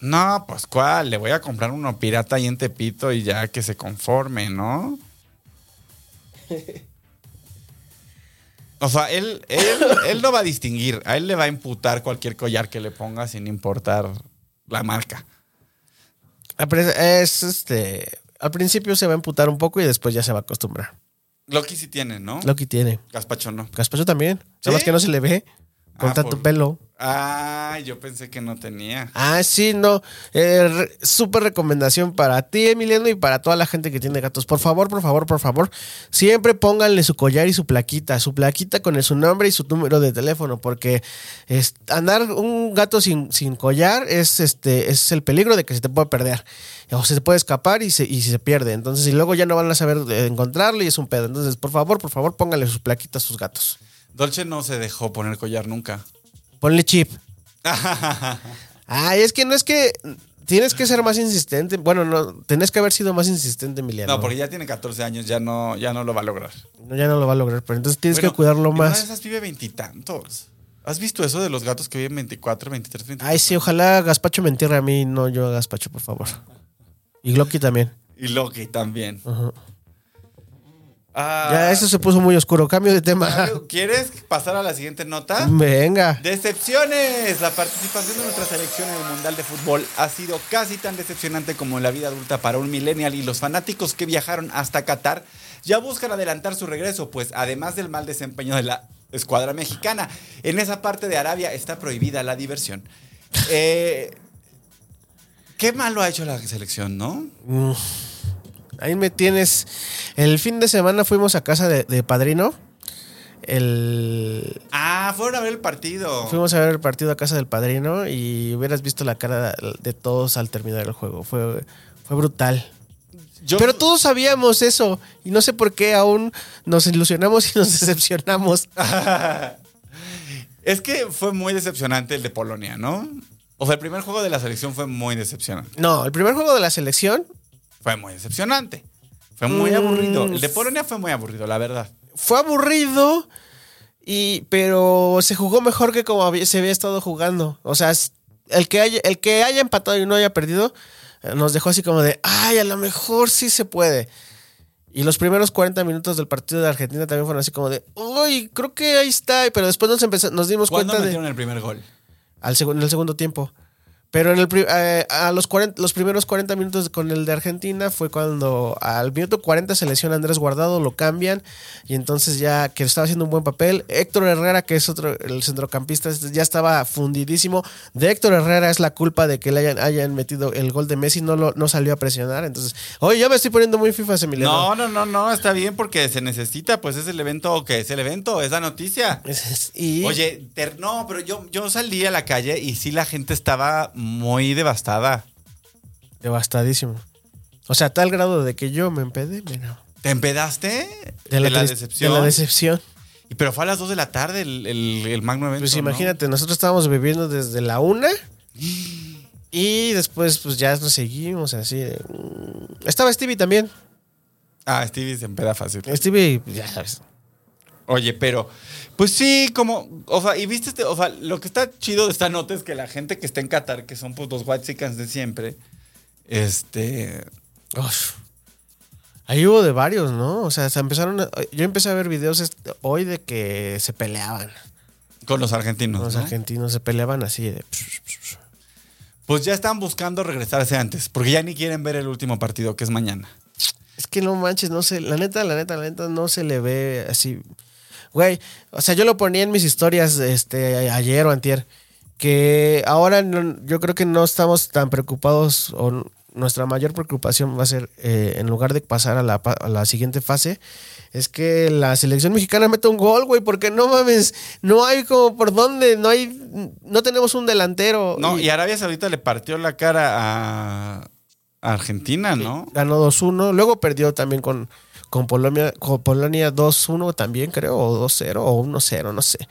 No, pues cuál. Le voy a comprar uno pirata ahí en Tepito y ya que se conforme, ¿no? O sea, él, él, él no va a distinguir. A él le va a imputar cualquier collar que le ponga sin importar la marca. Apre- Es este. Al principio se va a emputar un poco y después ya se va a acostumbrar. Loki sí tiene, ¿no? Loki tiene. Gazpacho no. Gaspacho también. ¿Sí? Nada más que no se le ve con Ah, tanto por- pelo. Ah, yo pensé que no tenía. Ah, sí, no. Eh, re- Súper recomendación para ti, Emiliano, y para toda la gente que tiene gatos. Por favor, por favor, por favor, siempre pónganle su collar y su plaquita. Su plaquita con el- su nombre y su número de teléfono, porque es- andar un gato sin, sin collar es, este, es el peligro de que se te puede perder. O se te puede escapar y se, y se pierde. Entonces, y luego ya no van a saber encontrarlo y es un pedo. Entonces, por favor, por favor, pónganle sus plaquitas a sus gatos. Dolce no se dejó poner collar nunca. Ponle chip. Ay, es que no es que tienes que ser más insistente. Bueno, no, tenés que haber sido más insistente, Emiliano. No, porque ya tiene 14 años, ya no, ya no lo va a lograr. No, ya no lo va a lograr, pero entonces tienes Bueno, que cuidarlo en una de más. esas vive veintitantos. ¿Has visto eso de los gatos que viven 24, 23, 24? Ay, sí, ojalá Gaspacho me entierre a mí, no yo a Gaspacho, por favor. Y Glocky también. Y Loki también. Ajá. Ah, Ya, eso se puso muy oscuro. Cambio de tema. ¿Quieres pasar a la siguiente nota? Venga. Decepciones. La participación de nuestra selección en el Mundial de Fútbol ha sido casi tan decepcionante como en la vida adulta para un millennial y los fanáticos que viajaron hasta Qatar ya buscan adelantar su regreso, pues además del mal desempeño de la escuadra mexicana, en esa parte de Arabia está prohibida la diversión. Eh, ¿Qué malo ha hecho la selección, no? Mm. Ahí me tienes. El fin de semana fuimos a casa de, de padrino. el... Ah, fueron a ver el partido. Fuimos a ver el partido a casa del padrino y hubieras visto la cara de todos al terminar el juego. Fue, fue brutal. Yo- Pero todos sabíamos eso y no sé por qué aún nos ilusionamos y nos decepcionamos. Es que fue muy decepcionante el de Polonia, ¿no? O sea, el primer juego de la selección fue muy decepcionante. No, el primer juego de la selección Fue muy decepcionante. Fue muy Mm. aburrido. El de Polonia fue muy aburrido, la verdad. fue aburrido, y, pero se jugó mejor que como había- se había estado jugando. O sea, el que, haya, el que haya empatado y no haya perdido eh, nos dejó así como de, ay, a lo mejor sí se puede. Y los primeros 40 minutos del partido de Argentina también fueron así como de, uy, creo que ahí está. Pero después nos, empezó- nos dimos ¿Cuándo cuenta de... metieron el primer gol? al en el segundo tiempo. Pero en el eh, a los, 40 los primeros 40 minutos con el de Argentina fue cuando al minuto 40 se lesiona Andrés Guardado, lo cambian y entonces ya que estaba haciendo un buen papel. Héctor Herrera, que es otro, el centrocampista, ya estaba fundidísimo. De Héctor Herrera es la culpa de que le hayan, hayan metido el gol de Messi, no, lo, no salió a presionar. Entonces, oye, ya me estoy poniendo muy FIFA, Emiliano. No, no, no, no, está bien porque se necesita, pues es el evento que es el evento, es la noticia. Y, Oye, ter- no, pero yo, yo salí a la calle y sí la gente estaba muy devastada. devastadísimo. O sea, a tal grado de que yo me empedé, mira. ¿Te empedaste? De la, tris- decepción. De la decepción. Y pero fue a las 2 de la tarde el, el, el magno evento. Pues ¿no? imagínate, nosotros estábamos bebiendo desde la una y después pues ya nos seguimos así. de, mm. Estaba Stevie también. Ah, Stevie se empeda fácil. Stevie, ya sabes. Oye, pero, pues sí, como, o sea, y viste, este, o sea, lo que está chido de esta nota es que la gente que está en Qatar, que son pues los white de siempre, este, Uf. Ahí hubo de varios, ¿no? O sea, se empezaron a- yo empecé a ver videos hoy de que se peleaban. con los argentinos, Los ¿no? argentinos se peleaban así de... Pues ya están buscando regresarse antes, porque ya ni quieren ver el último partido, que es mañana. Es que no manches, no sé, la neta, la neta, la neta, no se le ve así. Güey, o sea, yo lo ponía en mis historias este, ayer o antier, que ahora no- yo creo que no estamos tan preocupados, o nuestra mayor preocupación va a ser, eh, en lugar de pasar a la, pa- a la siguiente fase, es que la selección mexicana meta un gol, güey, porque no mames, no hay como por dónde, no hay, no tenemos un delantero. No, y Arabia Saudita le partió la cara a Argentina, ¿no? ganó 2-1. Luego perdió también con, con Polonia, con Polonia 2-1 también, creo, o 2-0 o 1-0, no sé.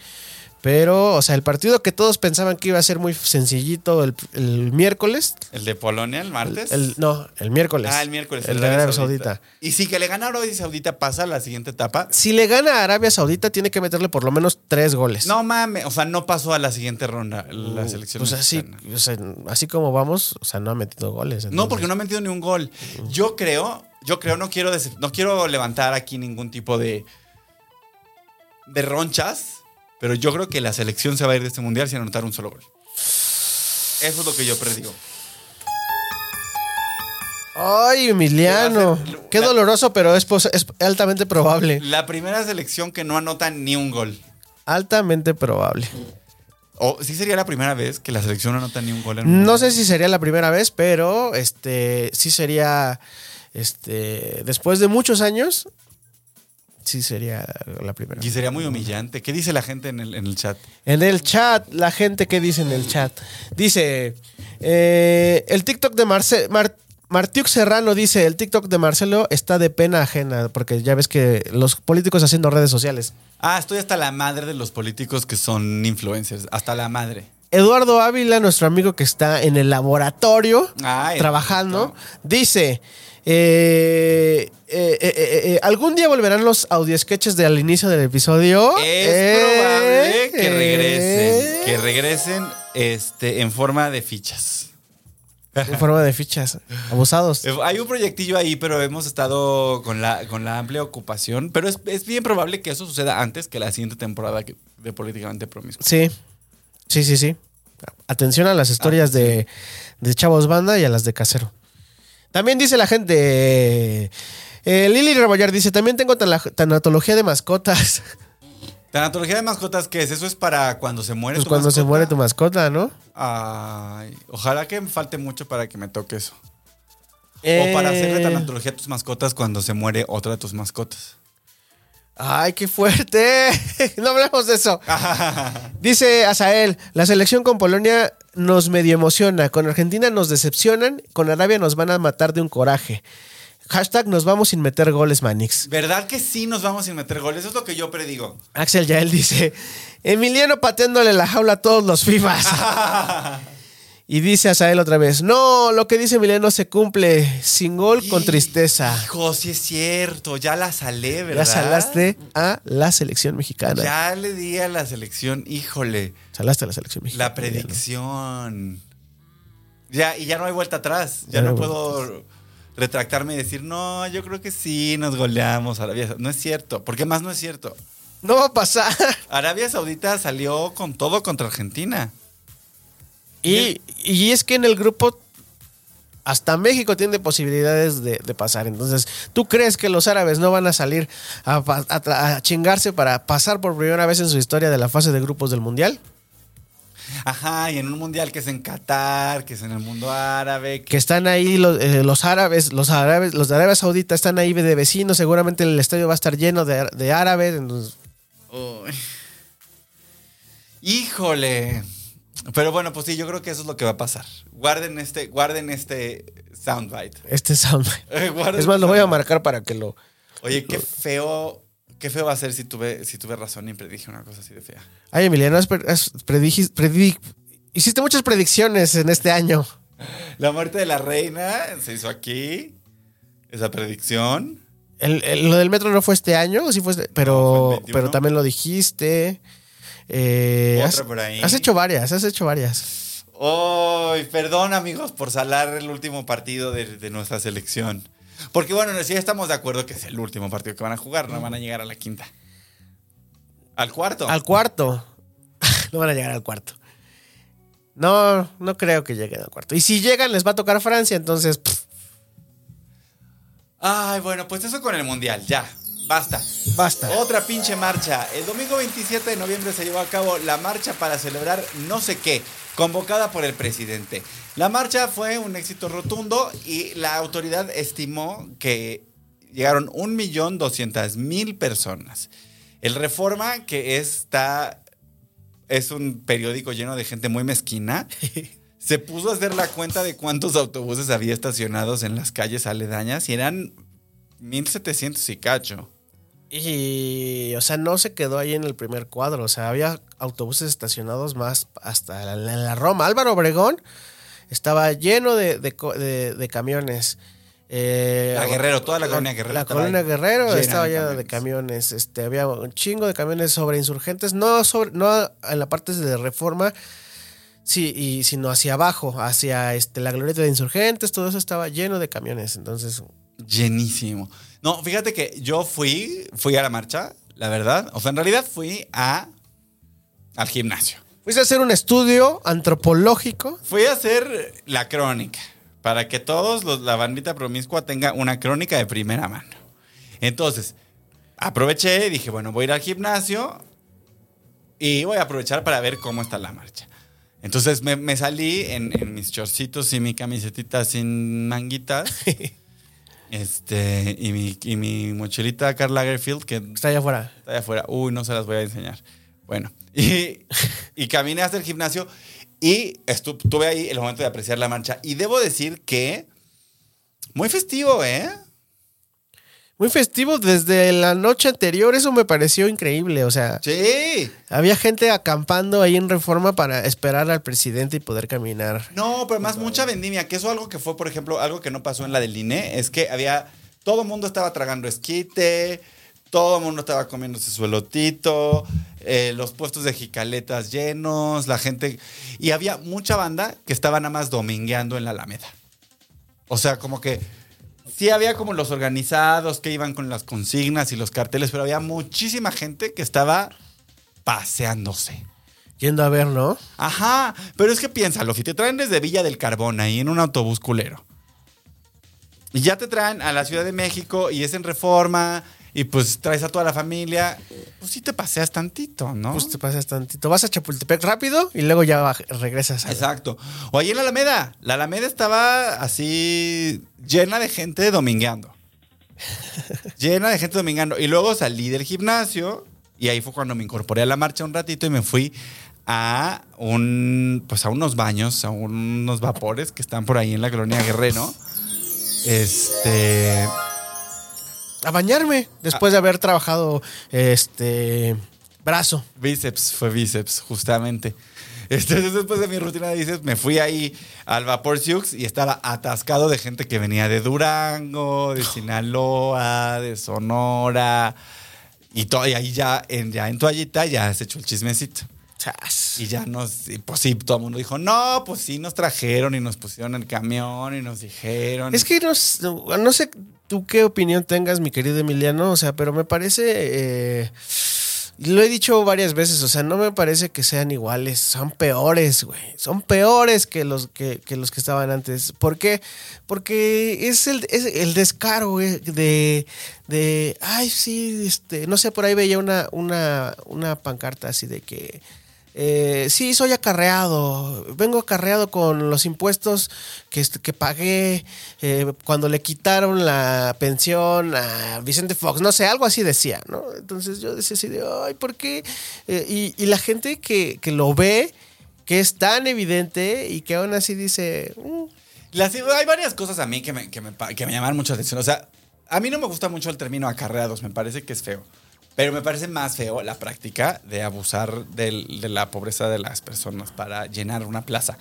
Pero, o sea, el partido que todos pensaban que iba a ser muy sencillito el, el miércoles. El de Polonia el martes. El, no, el miércoles. ah, el miércoles. El de Arabia Saudita. Y si que le gana a Arabia Saudita pasa a la siguiente etapa. Si le gana a Arabia Saudita, tiene que meterle por lo menos tres goles. No mames, o sea, no pasó a la siguiente ronda la selección. Pues así, o sea, así como vamos, o sea, no ha metido goles. No, porque no ha metido ni un gol. Yo creo, yo creo, no quiero, no quiero levantar aquí ningún tipo de, de ronchas, pero yo creo que la selección se va a ir de este mundial sin anotar un solo gol. Eso es lo que yo predigo. Ay, Emiliano. Qué doloroso, pero es, altamente probable. La primera selección que no anota ni un gol. Altamente probable. O sí sería la primera vez que la selección no anota ni un gol. en un No sé si sería la primera vez, pero este sí sería este después de muchos años sí sería la primera. Y sería muy humillante. ¿Qué dice la gente en el, en el chat? En el chat, la gente que dice en el chat. Dice, eh, el TikTok de Marce Mar- Serrano dice, el TikTok de Marcelo está de pena ajena, porque ya ves que los políticos haciendo redes sociales. Ah, estoy hasta la madre de los políticos que son influencers. Hasta la madre. Eduardo Ávila, nuestro amigo que está en el laboratorio Ay, trabajando, dice: eh, eh, eh, eh, ¿Algún día volverán los audio sketches del inicio del episodio? Es probable que regresen. Que regresen este, en forma de fichas. En forma de fichas. Abusados. Hay un proyectillo ahí, pero hemos estado con la, con la amplia ocupación. Pero es, es bien probable que eso suceda antes que la siguiente temporada de Políticamente Promiscuo. Sí. Sí, sí, sí. Atención a las historias de, de Chavos Banda y a las de Casero. También dice la gente. eh, Lili Rebollar dice: También tengo tanatología de mascotas. Tanatología de mascotas, ¿qué es? Eso es para cuando se muere Pues tu cuando se muere tu mascota, ¿no? Ay, ojalá que me falte mucho para que me toque eso. Eh, O para hacerle tanatología a tus mascotas cuando se muere otra de tus mascotas. Ay, qué fuerte. no hablemos de eso. Dice Azael, la selección con Polonia nos medio emociona, con Argentina nos decepcionan, con Arabia nos van a matar de un coraje. Hashtag nos vamos sin meter goles, Manix. ¿Verdad que sí nos vamos sin meter goles? Eso es lo que yo predigo. Axel Yael dice, Emiliano pateándole la jaula a todos los FIFAs. y dice Azael otra vez, no, lo que dice Emiliano se cumple, sin gol con tristeza. Hijo, sí es cierto. Ya la salé, ¿verdad? Ya salaste a la selección mexicana. Ya le di a la selección, híjole, Salaste a la selección mexicana. la predicción. Ya, y ya no hay vuelta atrás. Ya Ya, no puedo retractarme y decir, no, yo creo que sí, nos goleamos Arabia. No es cierto. porque más no es cierto? No va a pasar. Arabia Saudita salió con todo contra Argentina. Y, y es que en el grupo hasta México tiene posibilidades de, de pasar. Entonces, ¿tú crees que los árabes no van a salir a, chingarse para pasar por primera vez en su historia de la fase de grupos del Mundial? Ajá, y en un mundial que es en Qatar, que es en el mundo árabe. que- Que están ahí los, eh, los árabes, los árabes, los de Arabia Saudita están ahí de vecinos. Seguramente el estadio va a estar lleno de, de árabes. entonces. Híjole. Pero bueno, pues sí, yo creo que eso es lo que va a pasar. Guarden este, guarden este soundbite. este sound. Eh, guarden Es más, lo voy a marcar para que lo. Oye, qué feo, qué feo va a ser si tuve, si tuve razón y predije una cosa así de fea. Ay, Emiliano, has predi- hiciste muchas predicciones en este año. La muerte de la reina se hizo aquí. Esa predicción. El- el- lo del metro no fue este año, sí fue este- pero, No, fue el 21. pero también lo dijiste. Eh, Otra has, por ahí. has hecho varias, has hecho varias. Ay, perdón amigos por salar el último partido de, de nuestra selección. Porque bueno, sí estamos de acuerdo que es el último partido que van a jugar, no van a llegar a la quinta. Al cuarto. Al cuarto. no van a llegar al cuarto. No, no creo que lleguen al cuarto. Y si llegan, les va a tocar Francia, entonces. pff, Ay, bueno, pues eso con el mundial, ya. Basta. basta. Otra pinche marcha. El domingo 27 de noviembre se llevó a cabo la marcha para celebrar no sé qué, convocada por el presidente. La marcha fue un éxito rotundo y la autoridad estimó que llegaron 1.200.000 personas. El Reforma, que está, es un periódico lleno de gente muy mezquina, se puso a hacer la cuenta de cuántos autobuses había estacionados en las calles aledañas y eran 1.700 y cacho. Y, o sea, no se quedó ahí en el primer cuadro. O sea, había autobuses estacionados más hasta la, la- la Roma. Álvaro Obregón estaba lleno de, de de- de camiones. Eh, La Guerrero, toda la colonia Guerrero La estaba colonia Guerrero llena estaba de llena de camiones. Este, había un chingo de camiones sobre insurgentes. No, sobre, no en la parte de reforma. Sí, y sino hacia abajo, hacia este, la glorieta de insurgentes, todo eso estaba lleno de camiones. Entonces, Llenísimo. No, fíjate que yo fui, fui a la marcha, la verdad. O sea, en realidad fui a al gimnasio. fuiste a hacer un estudio antropológico. Fui a hacer la crónica para que todos los, la bandita promiscua tenga una crónica de primera mano. Entonces, aproveché y dije, bueno, voy a ir al gimnasio y voy a aprovechar para ver cómo está la marcha. Entonces me, me salí en, en mis chorcitos y mi camisetita sin manguitas. este, y mi, y mi mochilita Karl Lagerfield, que Está allá afuera. Está allá afuera. Uy, no se las voy a enseñar. Bueno, y, y caminé hasta el gimnasio y estu- tuve ahí el momento de apreciar la marcha. Y debo decir que muy festivo, ¿eh? Muy festivo desde la noche anterior, eso me pareció increíble. O sea, Sí. había gente acampando ahí en reforma para esperar al presidente y poder caminar. No, pero más mucha vendimia, que eso algo que fue, por ejemplo, algo que no pasó en la del INE, es que había, todo el mundo estaba tragando esquite, todo el mundo estaba comiéndose su elotito, eh, los puestos de jicaletas llenos, la gente, y había mucha banda que estaba nada más domingueando en la Alameda. O sea, como que sí había como los organizados que iban con las consignas y los carteles, pero había muchísima gente que estaba paseándose. Yendo a ver, ¿no? Ajá, pero es que piénsalo, si te traen desde Villa del Carbón ahí en un autobús culero, y ya te traen a la Ciudad de México y es en reforma, y pues traes a toda la familia, pues sí te paseas tantito, ¿no? Pues te pasas tantito. Vas a Chapultepec rápido y luego ya regresas. a- Exacto. O ahí en la Alameda. La Alameda estaba así llena de gente domingueando. llena de gente domingueando. Y luego salí del gimnasio y ahí fue cuando me incorporé a la marcha un ratito y me fui a un pues a unos baños, a unos vapores que están por ahí en la colonia Guerrero. Este, A bañarme después de haber trabajado este brazo. bíceps, fue bíceps, justamente. Entonces, después de mi rutina de bíceps, me fui ahí al Vapor Siux y estaba atascado de gente que venía de Durango, de Sinaloa, de Sonora. Y, todo, y ahí ya en, ya en toallita ya se echó el chismecito. Y ya nos, pues sí, todo el mundo dijo, no, pues sí, nos trajeron y nos pusieron el camión y nos dijeron. Es que no, s- no sé tú qué opinión tengas, mi querido Emiliano, o sea, pero me parece, eh, lo he dicho varias veces, o sea, no me parece que sean iguales, son peores, güey, son peores que los que, los que estaban antes. ¿Por qué? Porque es el, es el descaro güey, de, de, ay, sí, este, no sé, por ahí veía una, una, una pancarta así de que... Eh, sí, soy acarreado. Vengo acarreado con los impuestos que, est- que pagué eh, cuando le quitaron la pensión a Vicente Fox. No sé, algo así decía, ¿no? Entonces yo decía así de, ay, ¿por qué? Eh, y, la gente que, que lo ve, que es tan evidente y que aún así dice, "Mm, hay varias cosas a mí que me, que, me, que me llaman mucho la atención. O sea, a mí no me gusta mucho el término acarreados, me parece que es feo. Pero me parece más feo la práctica de abusar del- de la pobreza de las personas para llenar una plaza.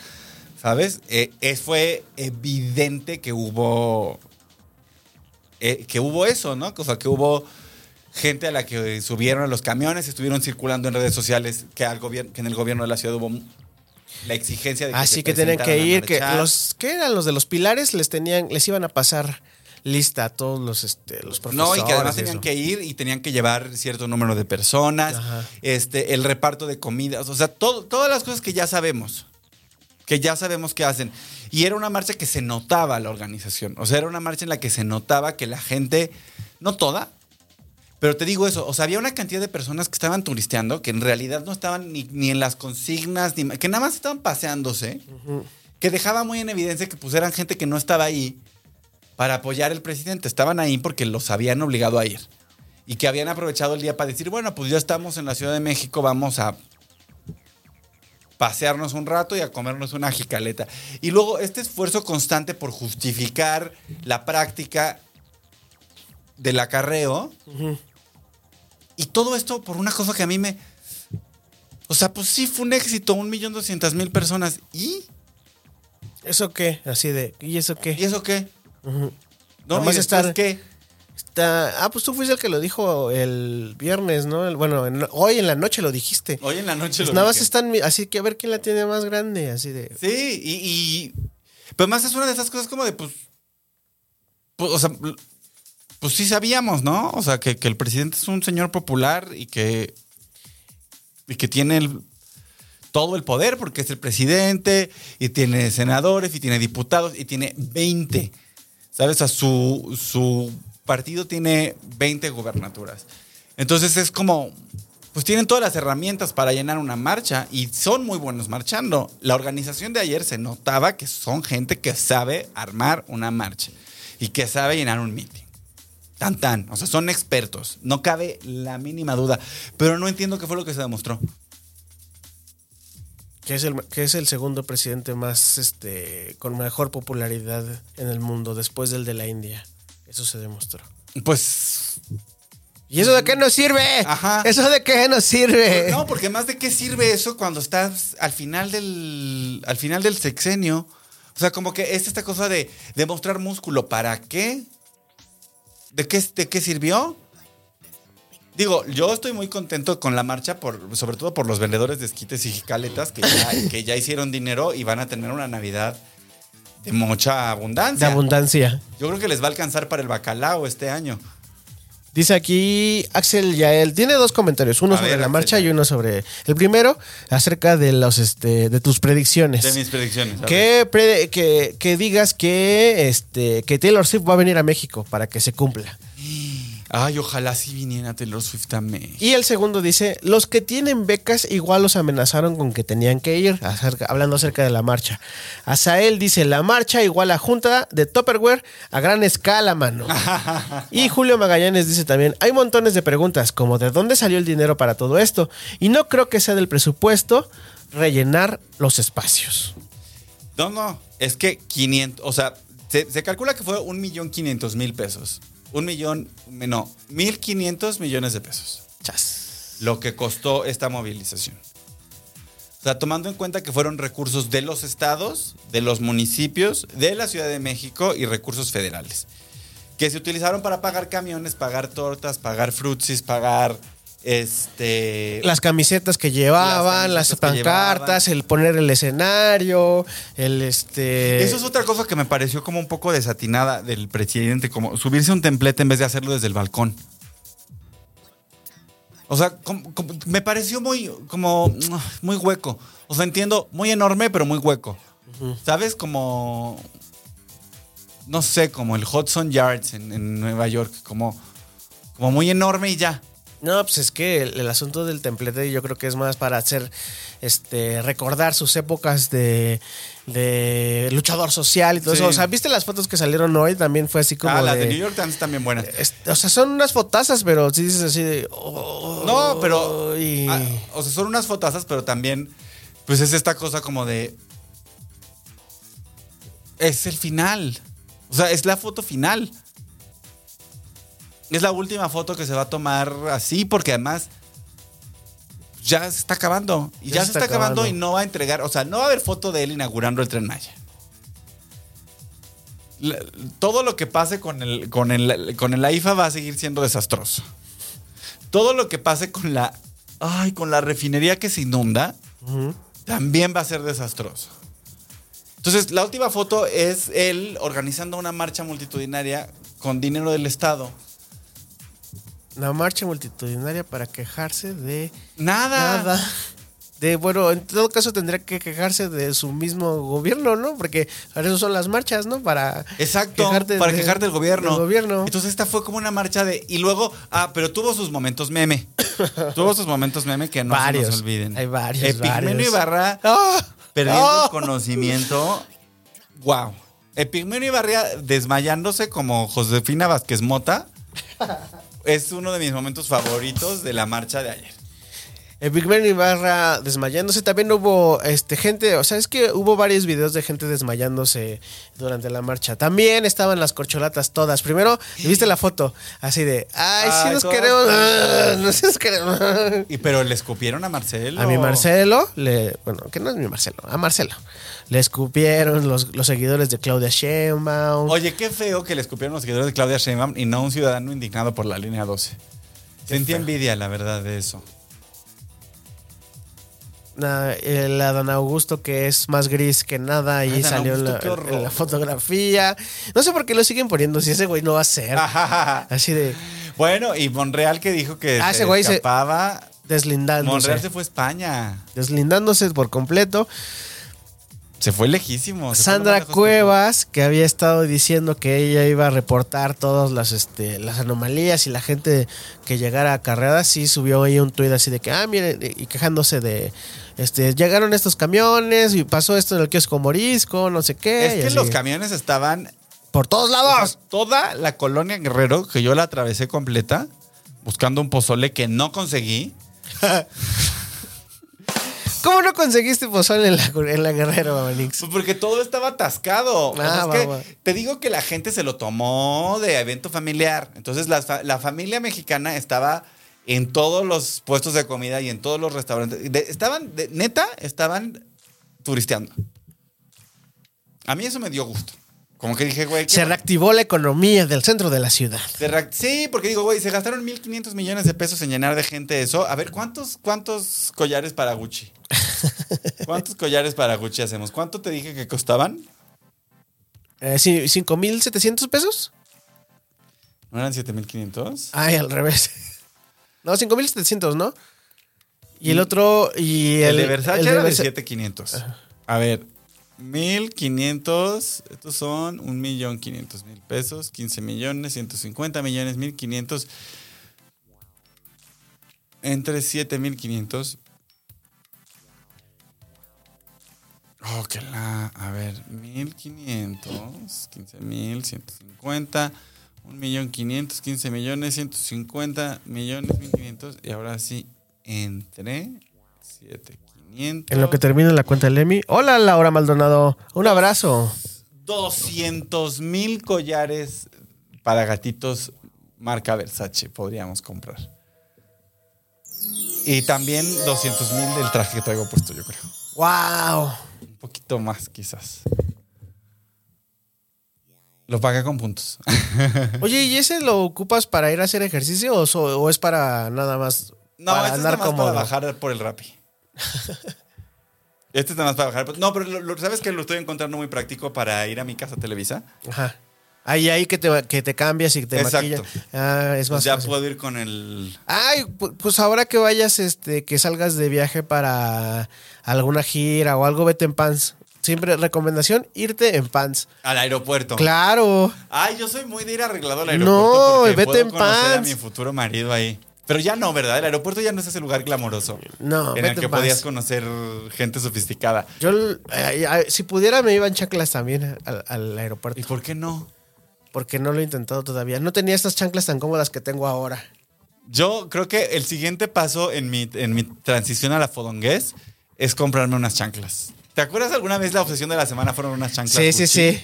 ¿Sabes? Eh, es- fue evidente que hubo. eh, que hubo eso, ¿no? O sea, que hubo gente a la que subieron a los camiones, estuvieron circulando en redes sociales que, al que en el gobierno de la ciudad hubo la exigencia de que así se que tienen que ir, que los, ¿qué eran los de los pilares? Les tenían, les iban a pasar lista a todos los, este, los profesores. No, y que además tenían eso. que ir y tenían que llevar cierto número de personas, Ajá. este, el reparto de comidas, o sea, todo- todas las cosas que ya sabemos, que ya sabemos que hacen. Y era una marcha que se notaba la organización, o sea, era una marcha en la que se notaba que la gente, no toda, pero te digo eso, o sea, había una cantidad de personas que estaban turisteando, que en realidad no estaban ni, ni en las consignas, ni, que nada más estaban paseándose, que dejaba muy en evidencia que pusieran gente que no estaba ahí para apoyar al presidente. Estaban ahí porque los habían obligado a ir. Y que habían aprovechado el día para decir, bueno, pues ya estamos en la Ciudad de México, vamos a pasearnos un rato y a comernos una jicaleta. Y luego este esfuerzo constante por justificar la práctica del acarreo. Y todo esto por una cosa que a mí me... O sea, pues sí fue un éxito, un millón doscientas mil personas. ¿Y? ¿Eso qué? Así de, ¿y eso qué? ¿Y eso qué? ¿No? Nomás ¿Y estar- qué? Está, ah, pues tú fuiste el que lo dijo el viernes, ¿no? El- bueno, en- hoy en la noche lo dijiste. Hoy en la noche Pues lo nada más están, así que a ver quién la tiene más grande, así de. Sí, y, y- Pero más es una de esas cosas como de, pues. pues, o sea, pues sí sabíamos, ¿no? O sea, que, que el presidente es un señor popular y que. Y que tiene el- todo el poder porque es el presidente y tiene senadores y tiene diputados y tiene 20. ¿Sabes? Sea, su, su partido tiene 20 gubernaturas. Entonces es como, pues tienen todas las herramientas para llenar una marcha y son muy buenos marchando. La organización de ayer se notaba que son gente que sabe armar una marcha y que sabe llenar un meeting. Tan tan, o sea, son expertos, no cabe la mínima duda, pero no entiendo qué fue lo que se demostró. Que es el, que es el segundo presidente más, este, con mejor popularidad en el mundo, después del de la India. Eso se demostró. Pues ¿Y eso de qué nos sirve? Ajá. ¿Eso de qué nos sirve? No, porque más de qué sirve eso cuando estás al final del, al final del sexenio. O sea, como que es esta cosa de demostrar músculo. ¿Para qué? ¿De qué, de qué sirvió? Digo, yo estoy muy contento con la marcha, por, sobre todo por los vendedores de esquites y jicaletas que ya, que ya hicieron dinero y van a tener una Navidad de mucha De abundancia. abundancia. yo creo que les va a alcanzar para el bacalao este año. Dice aquí Axel Yael, tiene dos comentarios, uno A sobre ver, la Axel marcha y uno sobre el primero acerca de los este de tus predicciones. De mis predicciones. que, pre- que, que digas que este que Taylor Swift va a venir a México para que se cumpla. Ay, ojalá sí viniera Taylor Swift a México. Y el segundo dice, los que tienen becas igual los amenazaron con que tenían que ir, acerca- hablando acerca de la marcha. Azael dice, la marcha igual a junta de Tupperware a gran escala, mano. y Julio Magallanes dice también, hay montones de preguntas, como de dónde salió el dinero para todo esto. Y no creo que sea del presupuesto rellenar los espacios. No, no, es que 500, o sea, se, se calcula que fue un millón quinientos mil pesos. Un millón, no, mil quinientos millones de pesos. Chas. Lo que costó esta movilización. O sea, tomando en cuenta que fueron recursos de los estados, de los municipios, de la Ciudad de México y recursos federales. Que se utilizaron para pagar camiones, pagar tortas, pagar frutsis, pagar este Las camisetas que llevaban, Las las, pancartas, el poner el escenario, el este... Eso es otra cosa que me pareció como un poco desatinada del presidente, como subirse a un templete en vez de hacerlo desde el balcón. O sea, como- como- me pareció muy, como, muy hueco. O sea, entiendo, muy enorme, pero muy hueco. ¿Sabes? Como, no sé, como el Hudson Yards en, en Nueva York, como, como muy enorme y ya. No, pues es que el, el asunto del templete yo creo que es más para hacer, este, recordar sus épocas de, de luchador social y todo Sí. eso. O sea, ¿viste las fotos que salieron hoy? También fue así como ah, las de... de New York Times también buenas. es- o sea, son unas fotazas, pero sí dices así de... oh, No, pero. y- ah, o sea, son unas fotazas, pero también. Pues es esta cosa como de. Es el final. O sea, es la foto final. Es la última foto que se va a tomar así, porque además. Ya se está acabando. Y ya, se está, acabando. y no va a entregar. O sea, no va a haber foto de él inaugurando el tren Maya. La- todo lo que pase con el, con, el, con el AIFA va a seguir siendo desastroso todo lo que pase con la ay, con la refinería que se inunda también va a ser desastroso. Entonces, la última foto es él organizando una marcha multitudinaria con dinero del Estado. Una marcha multitudinaria para quejarse de Nada. nada. De, bueno, en todo caso tendría que quejarse de su mismo gobierno, ¿no? Porque para eso son las marchas, ¿no? Para Exacto, quejarte para de- quejarte del gobierno. del gobierno. Entonces esta fue como una marcha de... Y luego, ah, pero tuvo sus momentos meme. tuvo sus momentos meme que no se Varios. nos olviden. Hay varios, Epigmenio varios. Ibarra ¡Ah! perdiendo ¡Ah! el conocimiento. Wow. Epigmenio Ibarra desmayándose como Josefina Vázquez Mota. es uno de mis momentos favoritos de la marcha de ayer. El Big Ben Ibarra desmayándose. También hubo este, gente, o sea, es que hubo varios videos de gente desmayándose durante la marcha. También estaban las corcholatas todas. Primero, ¿viste la foto? Así de, ay, sí Ay, nos todas queremos. No sí nos queremos. Y pero le escupieron a Marcelo. A mi Marcelo, le, bueno, que no es mi Marcelo, a Marcelo. Le escupieron los, los seguidores de Claudia Sheinbaum. Oye, qué feo que le escupieron los seguidores de Claudia Sheinbaum y no un ciudadano indignado por la línea 12. Sentí feo. envidia, la verdad, de eso. Na- eh, la Augusto que es más gris que nada y salió en la, en la fotografía. No sé por qué lo siguen poniendo si ese güey no va a ser. Así de bueno, y Monreal que dijo que Ah, se ese güey se- escapaba. deslindándose. Monreal se fue a España. Deslindándose por completo. Se fue lejísimo. se Sandra Cuevas, que había estado diciendo que ella iba a reportar todas las, este, las anomalías y la gente que llegara a carreras, sí subió ahí un tuit así de que, ah, miren, y quejándose de, este, llegaron estos camiones y pasó esto en el kiosco Morisco, no sé qué. Es que así. los camiones estaban Por todos o sea, lados. toda la colonia Guerrero, que yo la atravesé completa, buscando un pozole que no conseguí. ¿Cómo no conseguiste pozole en la, en la Guerrero? Pues porque todo estaba atascado. O sea, Ah, es que te digo que la gente se lo tomó de evento familiar. Entonces la, la familia mexicana estaba en todos los puestos de comida y en todos los restaurantes. De- estaban, de- neta, estaban turisteando. A mí eso me dio gusto. Como que dije, güey, Se reactivó la economía del centro de la ciudad. Sí, porque digo, güey, se gastaron 1.500 millones de pesos en llenar de gente eso. A ver, ¿cuántos, cuántos collares para Gucci? ¿Cuántos collares para Gucci hacemos? ¿Cuánto te dije que costaban? Eh, sí, ¿5.700 pesos? ¿No eran 7.500? Ay, al revés. No, 5.700, ¿no? Y el otro, y El, el, de Versace el era de Versa- 7.500. A ver, 1500, estos son 1.500.000 pesos, 15 millones, 150 millones, 1500, entre 7500. Oh, que la, a ver, 1500, 15000, 150, 1.500.000, 15 millones, 150 millones, 1500, y ahora sí, entre 7500. En lo que termina la cuenta del Emi. Hola, Laura Maldonado. Un abrazo. 200 mil collares para gatitos marca Versace podríamos comprar. Y también 200 mil del traje que traigo puesto, yo creo. ¡Wow! Un poquito más, quizás. Lo pagué con puntos. Oye, ¿y ese lo ocupas para ir a hacer ejercicio o, so- o es para nada más? No, para es nada más para bajar por el Rappi. Este es nada más para bajar. No, pero lo- lo- ¿sabes que lo estoy encontrando muy práctico para ir a mi casa Televisa? Ajá. Ahí, ahí que te, que te cambias y te Exacto. maquillas. Ah, es más ya fácil. puedo ir con el... Ay, pu- pues ahora que vayas, este, que salgas de viaje para alguna gira o algo, vete en pants. Siempre recomendación, irte en pants. Al aeropuerto. Claro. Ay, yo soy muy de ir arreglado al No, aeropuerto. porque vete puedo en conocer a pants. mi futuro marido ahí. Pero ya no, ¿verdad? El aeropuerto ya no es ese lugar glamoroso. No, En el que podías conocer gente sofisticada. Yo, eh, eh, si pudiera, me iba en chanclas también al, al aeropuerto. ¿Y por qué no? Porque no lo he intentado todavía. No tenía estas chanclas tan cómodas que tengo ahora. Yo creo que el siguiente paso en mi, en mi transición a la fodongués es comprarme unas chanclas. ¿Te acuerdas alguna vez la obsesión de la semana fueron unas chanclas? Sí, sí, sí.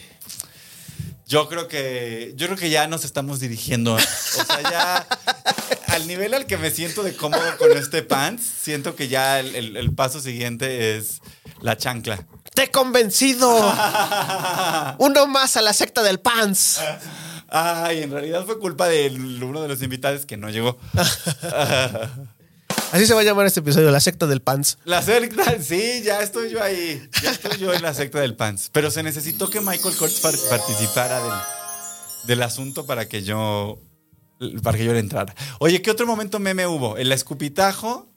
Yo creo que yo creo que ya nos estamos dirigiendo. O sea, ya al nivel al que me siento de cómodo con este pants, siento que ya el, el- el paso siguiente es la chancla. ¡Te he convencido! Uno más a la secta del pants. Ay, en realidad fue culpa de uno de los invitados que no llegó. Así se va a llamar este episodio, la secta del pants. La secta, sí, ya estoy yo ahí. Ya estoy yo en la secta del pants. Pero se necesitó que Michael Kors par- participara del, del asunto para que yo para que yo le entrara. Oye, ¿qué otro momento meme hubo? El escupitajo,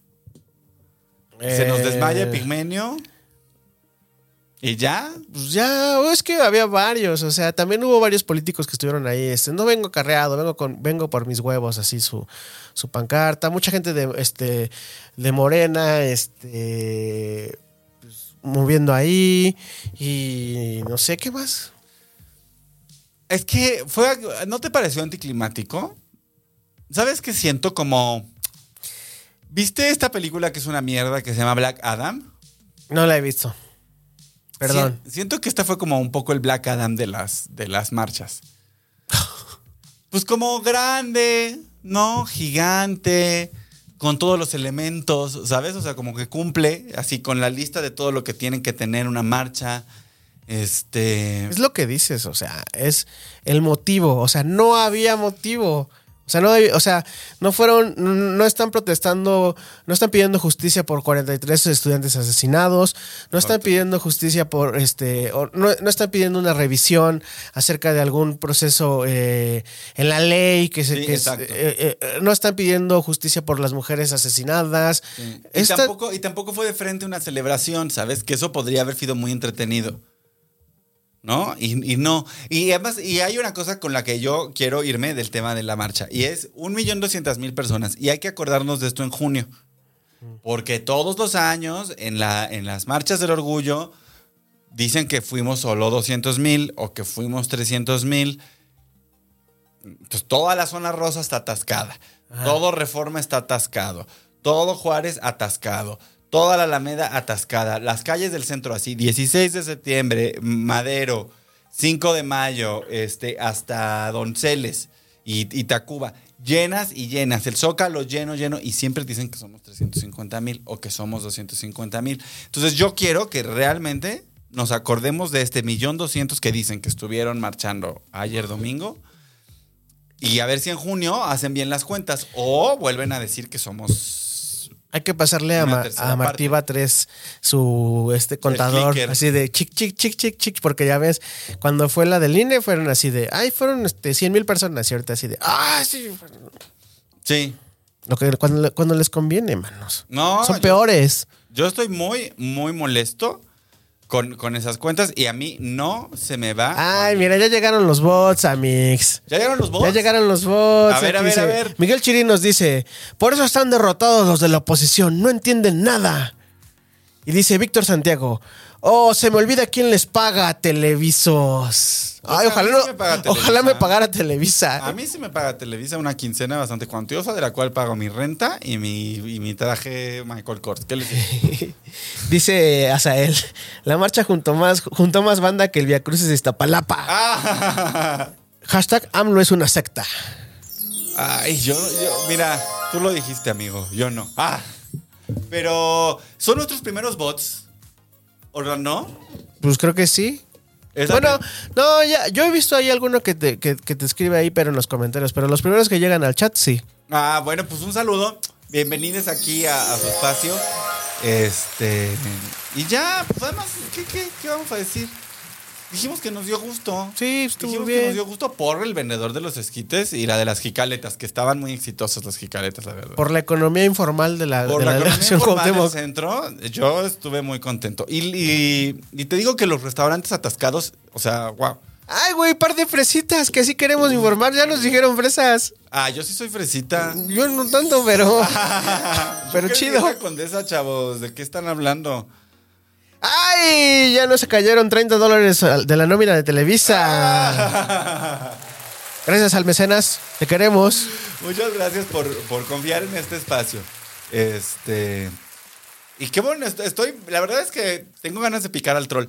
se nos Eh, desmaya Pigmenio. ¿Y ya? Pues ya, es que había varios, o sea, también hubo varios políticos que estuvieron ahí. Este, no vengo carreado, vengo con, vengo por mis huevos, así su, su pancarta. Mucha gente de, este, de Morena, este, pues, moviendo ahí y no sé qué más. Es que fue, ¿no te pareció anticlimático? ¿Sabes qué siento como... ¿Viste esta película que es una mierda que se llama Black Adam? No la he visto. Perdón. Si- siento que esta fue como un poco el Black Adam de las, de las marchas. Pues como grande, ¿no? Gigante, con todos los elementos, ¿sabes? O sea, como que cumple así con la lista de todo lo que tienen que tener una marcha. Este. Es lo que dices, o sea, es el motivo, o sea, no había motivo. O sea, no, o sea, no fueron, no están protestando, no están pidiendo justicia por 43 estudiantes asesinados, no están pidiendo justicia por, este, o no, no están pidiendo una revisión acerca de algún proceso eh, en la ley, que se, Sí, que es- eh, eh, no están pidiendo justicia por las mujeres asesinadas. Y, Esta- tampoco, y tampoco fue de frente una celebración, ¿sabes? Que eso podría haber sido muy entretenido. ¿No? Y, y no. Y además, y hay una cosa con la que yo quiero irme del tema de la marcha. Y es un millón doscientas mil personas. Y hay que acordarnos de esto en junio. Porque todos los años, en, la, en las marchas del orgullo, dicen que fuimos solo 200 mil o que fuimos 300 mil. Entonces, toda la zona rosa está atascada. Todo Reforma está atascado. Todo Juárez atascado. Toda la Alameda atascada. Las calles del centro así. 16 de septiembre, Madero, 5 de mayo, este, hasta Donceles y, y Tacuba. Llenas y llenas. El Zócalo lleno, lleno. Y siempre dicen que somos 350 mil o que somos 250 mil. Entonces yo quiero que realmente nos acordemos de este millón doscientos que dicen que estuvieron marchando ayer domingo. Y a ver si en junio hacen bien las cuentas o vuelven a decir que somos. Hay que pasarle a, Ma- a Martiva 3 su este contador, así de chic, chic, chic, chic, chic, porque ya ves, cuando fue la del INE fueron así de, ay, fueron este, 100 mil personas, ahorita así de, ah, sí. Sí. Lo que, cuando, cuando les conviene, manos. No, Son yo- peores. Yo estoy muy, muy molesto con, con esas cuentas y a mí no se me va. Ay, mira, ya llegaron los bots, Amix. ¿Ya llegaron los bots? Ya llegaron los bots. A ver, a ver, a ver. Miguel Chirín nos dice: Por eso están derrotados los de la oposición, no entienden nada. Y dice Víctor Santiago: Oh, se me olvida quién les paga Televisos. O Ay, sea, ojalá, no- me paga ojalá me pagara Televisa. A mí sí me paga Televisa una quincena bastante cuantiosa, de la cual pago mi renta y mi, y mi traje Michael Kors. ¿Qué les digo? Dice Azael: La marcha junto más, junto más banda que el Via Crucis de Iztapalapa. Ah. Hashtag AMLO es una secta. Ay, yo, yo, mira, tú lo dijiste, amigo, yo no. Ah, pero son nuestros primeros bots, ¿o no? Pues creo que sí. Bueno, no, ya, yo he visto ahí alguno que te, que, que te escribe ahí, pero en los comentarios. Pero los primeros que llegan al chat, sí. Ah, bueno, pues un saludo. Bienvenidos aquí a, a su espacio. Este. Y ya, pues además, ¿qué, qué, qué vamos a decir? Dijimos que nos dio gusto. Sí, estuvo Dijimos que bien. nos dio gusto por el vendedor de los esquites y la de las jicaletas, que estaban muy exitosas las jicaletas, la verdad. Por la economía informal de la, Por de la la economía informal del centro, yo estuve muy contento. Y, y- y te digo que los restaurantes atascados, o sea, wow. Ay, güey, par de fresitas, que sí queremos informar. Ya nos dijeron fresas. Ah, yo sí soy fresita. Yo no tanto, pero. pero ¿Qué chido. es esa condesa, chavos? ¿De qué están hablando? ¡Ay! Ya nos se cayeron 30 dólares de la nómina de Televisa. Gracias al mecenas, te queremos. Muchas gracias por, por confiar en este espacio. Este. Y qué bueno, est- estoy. La verdad es que tengo ganas de picar al troll.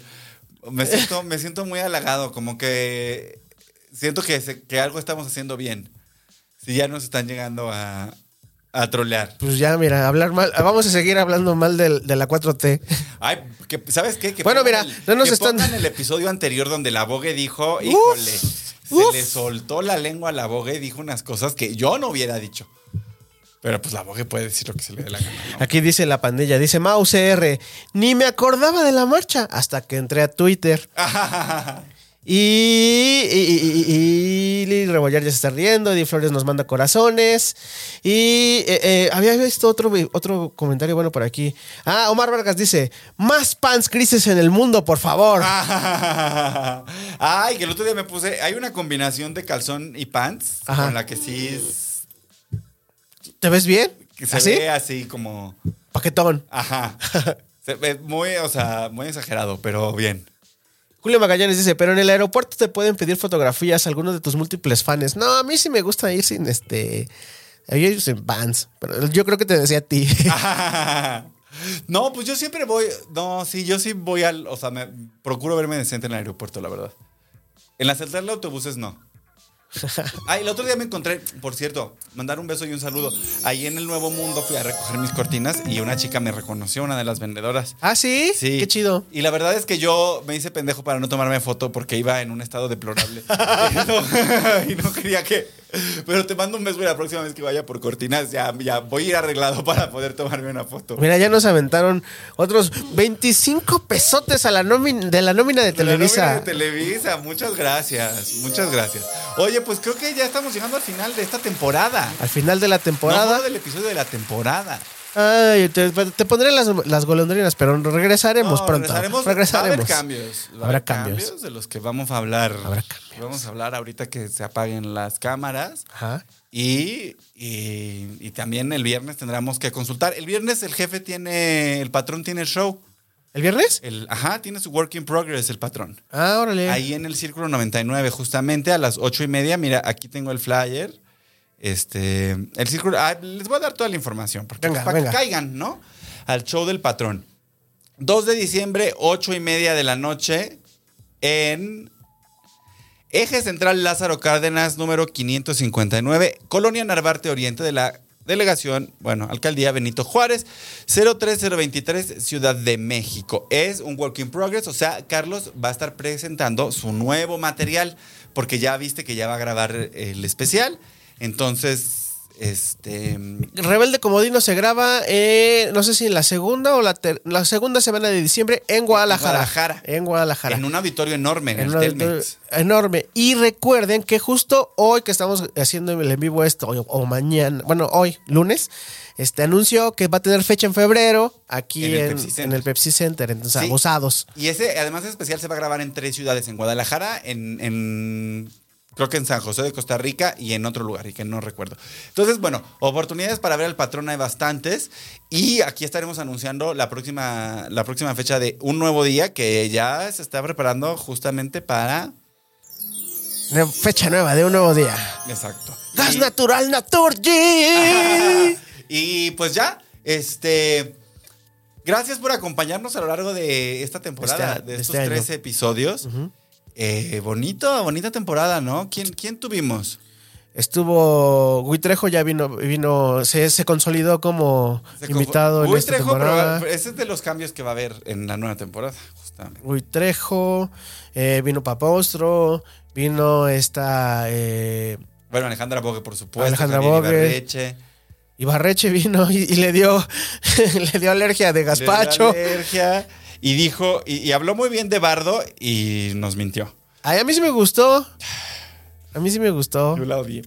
Me siento, me siento muy halagado, como que siento que, que algo estamos haciendo bien. Si ya nos están llegando a, a trolear. Pues ya, mira, hablar mal. Vamos a seguir hablando mal del- de, la 4T. Ay, que, ¿sabes qué? Que Bueno, mira, el- no nos que están- el episodio anterior donde la Bogue dijo, híjole, se uf. le soltó la lengua a la Bogue y dijo unas cosas que yo no hubiera dicho. Pero pues la Bogue puede decir lo que se le dé la gana. ¿no? Aquí dice la pandilla, dice Mau CR, ni me acordaba de la marcha hasta que entré a Twitter. Y, y, y- y- Rebollar ya se está riendo, Eddie Flores nos manda corazones. Y eh, eh, había visto otro, otro comentario bueno por aquí. Ah, Omar Vargas dice, más pants grises en el mundo, por favor. Ay, que el otro día me puse, hay una combinación de calzón y pants Ajá. con la que sí es- ¿Te ves bien? que se ¿Así? ve así como, Paquetón. ajá. Se ve muy, o sea, muy exagerado, pero bien. Julio Magallanes dice, pero en el aeropuerto te pueden pedir fotografías algunos de tus múltiples fans. No, a mí sí me gusta ir sin este... Yo sin vans, pero yo creo que te decía a ti. no, pues yo siempre voy. No, sí, yo sí voy al. O sea, me procuro verme decente en el aeropuerto, la verdad. En la central de autobuses no. Ay, el otro día me encontré, por cierto, mandar un beso y un saludo. Ahí en el Nuevo Mundo fui a recoger mis cortinas y una chica me reconoció, una de las vendedoras. ¿Ah, sí? Sí. Qué chido. Y la verdad es que yo me hice pendejo para no tomarme foto porque iba en un estado deplorable. y, no, y no quería que. Pero te mando un beso y la próxima vez que vaya por cortinas ya, ya voy a ir arreglado para poder tomarme una foto. Mira, ya nos aventaron otros 25 pesotes a la nómina, de la nómina de De la nómina Televisa. de Televisa, muchas gracias, muchas gracias. Oye, pues creo que ya estamos llegando al final de esta temporada. Al final de la No temporada. solo del episodio de la temporada. Ay, te, te pondré las, las golondrinas, pero regresaremos No, pronto. regresaremos. Regresaremos. Va a haber cambios. Va Habrá cambios. de los que vamos a hablar. Habrá cambios. Vamos a hablar ahorita que se apaguen las cámaras. Ajá. Y, y, y también el viernes tendremos que consultar. El viernes el jefe tiene, el patrón tiene show. ¿El viernes? El, ajá, tiene su work in progress el patrón. Ah, órale. Ahí en el Círculo 99, justamente a las ocho y media. Mira, aquí tengo el flyer. Este, el Círculo. ah, les voy a dar toda la información. Porque, Venga, para venga. que caigan, ¿no? Al show del patrón. 2 de diciembre, ocho y media de la noche, en Eje Central Lázaro Cárdenas, número 559, Colonia Narvarte Oriente de la Delegación, bueno, Alcaldía Benito Juárez, 03023, Ciudad de México. Es un work in progress, o sea, Carlos va a estar presentando su nuevo material, porque ya viste que ya va a grabar el especial. Entonces, Este. Rebelde Comodino se graba, eh, no sé si en la segunda o la, la segunda semana de diciembre en Guadalajara. Guadalajara. En Guadalajara. En un auditorio enorme, en, En el Telmex. enorme. Y recuerden que justo hoy que estamos haciendo el en vivo esto, o, o mañana, bueno, hoy, lunes, este anunció que va a tener fecha en febrero aquí En el en, Pepsi Center. en el Pepsi Center. Entonces, Sí. abusados. Y ese, además, especial se va a grabar en tres ciudades: en Guadalajara, en. Creo que en San José de Costa Rica y en otro lugar, y que no recuerdo. Entonces, bueno, oportunidades para ver al patrón hay bastantes. Y aquí estaremos anunciando la próxima, la próxima fecha de un nuevo día que ya se está preparando justamente para. Una Fecha nueva de un nuevo día. Exacto. Gas Y- natural Naturgy. y pues ya, este. Gracias por acompañarnos a lo largo de esta temporada, Este- de estos este tres episodios. Eh, bonito, bonita temporada, ¿no? ¿Quién, quién tuvimos? Estuvo Huitrejo, ya vino, vino, se, se consolidó como Se invitado en esta temporada. pero ese es de los cambios que va a haber en la nueva temporada, justamente. Huitrejo, eh, vino Papostro, vino esta eh, Bueno, Alejandra Bogue, por supuesto. Alejandra Bogue. Ibarreche. Ibarreche vino y, y le dio le dio alergia de gazpacho. De la alergia, y dijo, y, y habló muy bien de Bardo y nos mintió. Ay, a mí sí me gustó. A mí sí me gustó. Yo la odié.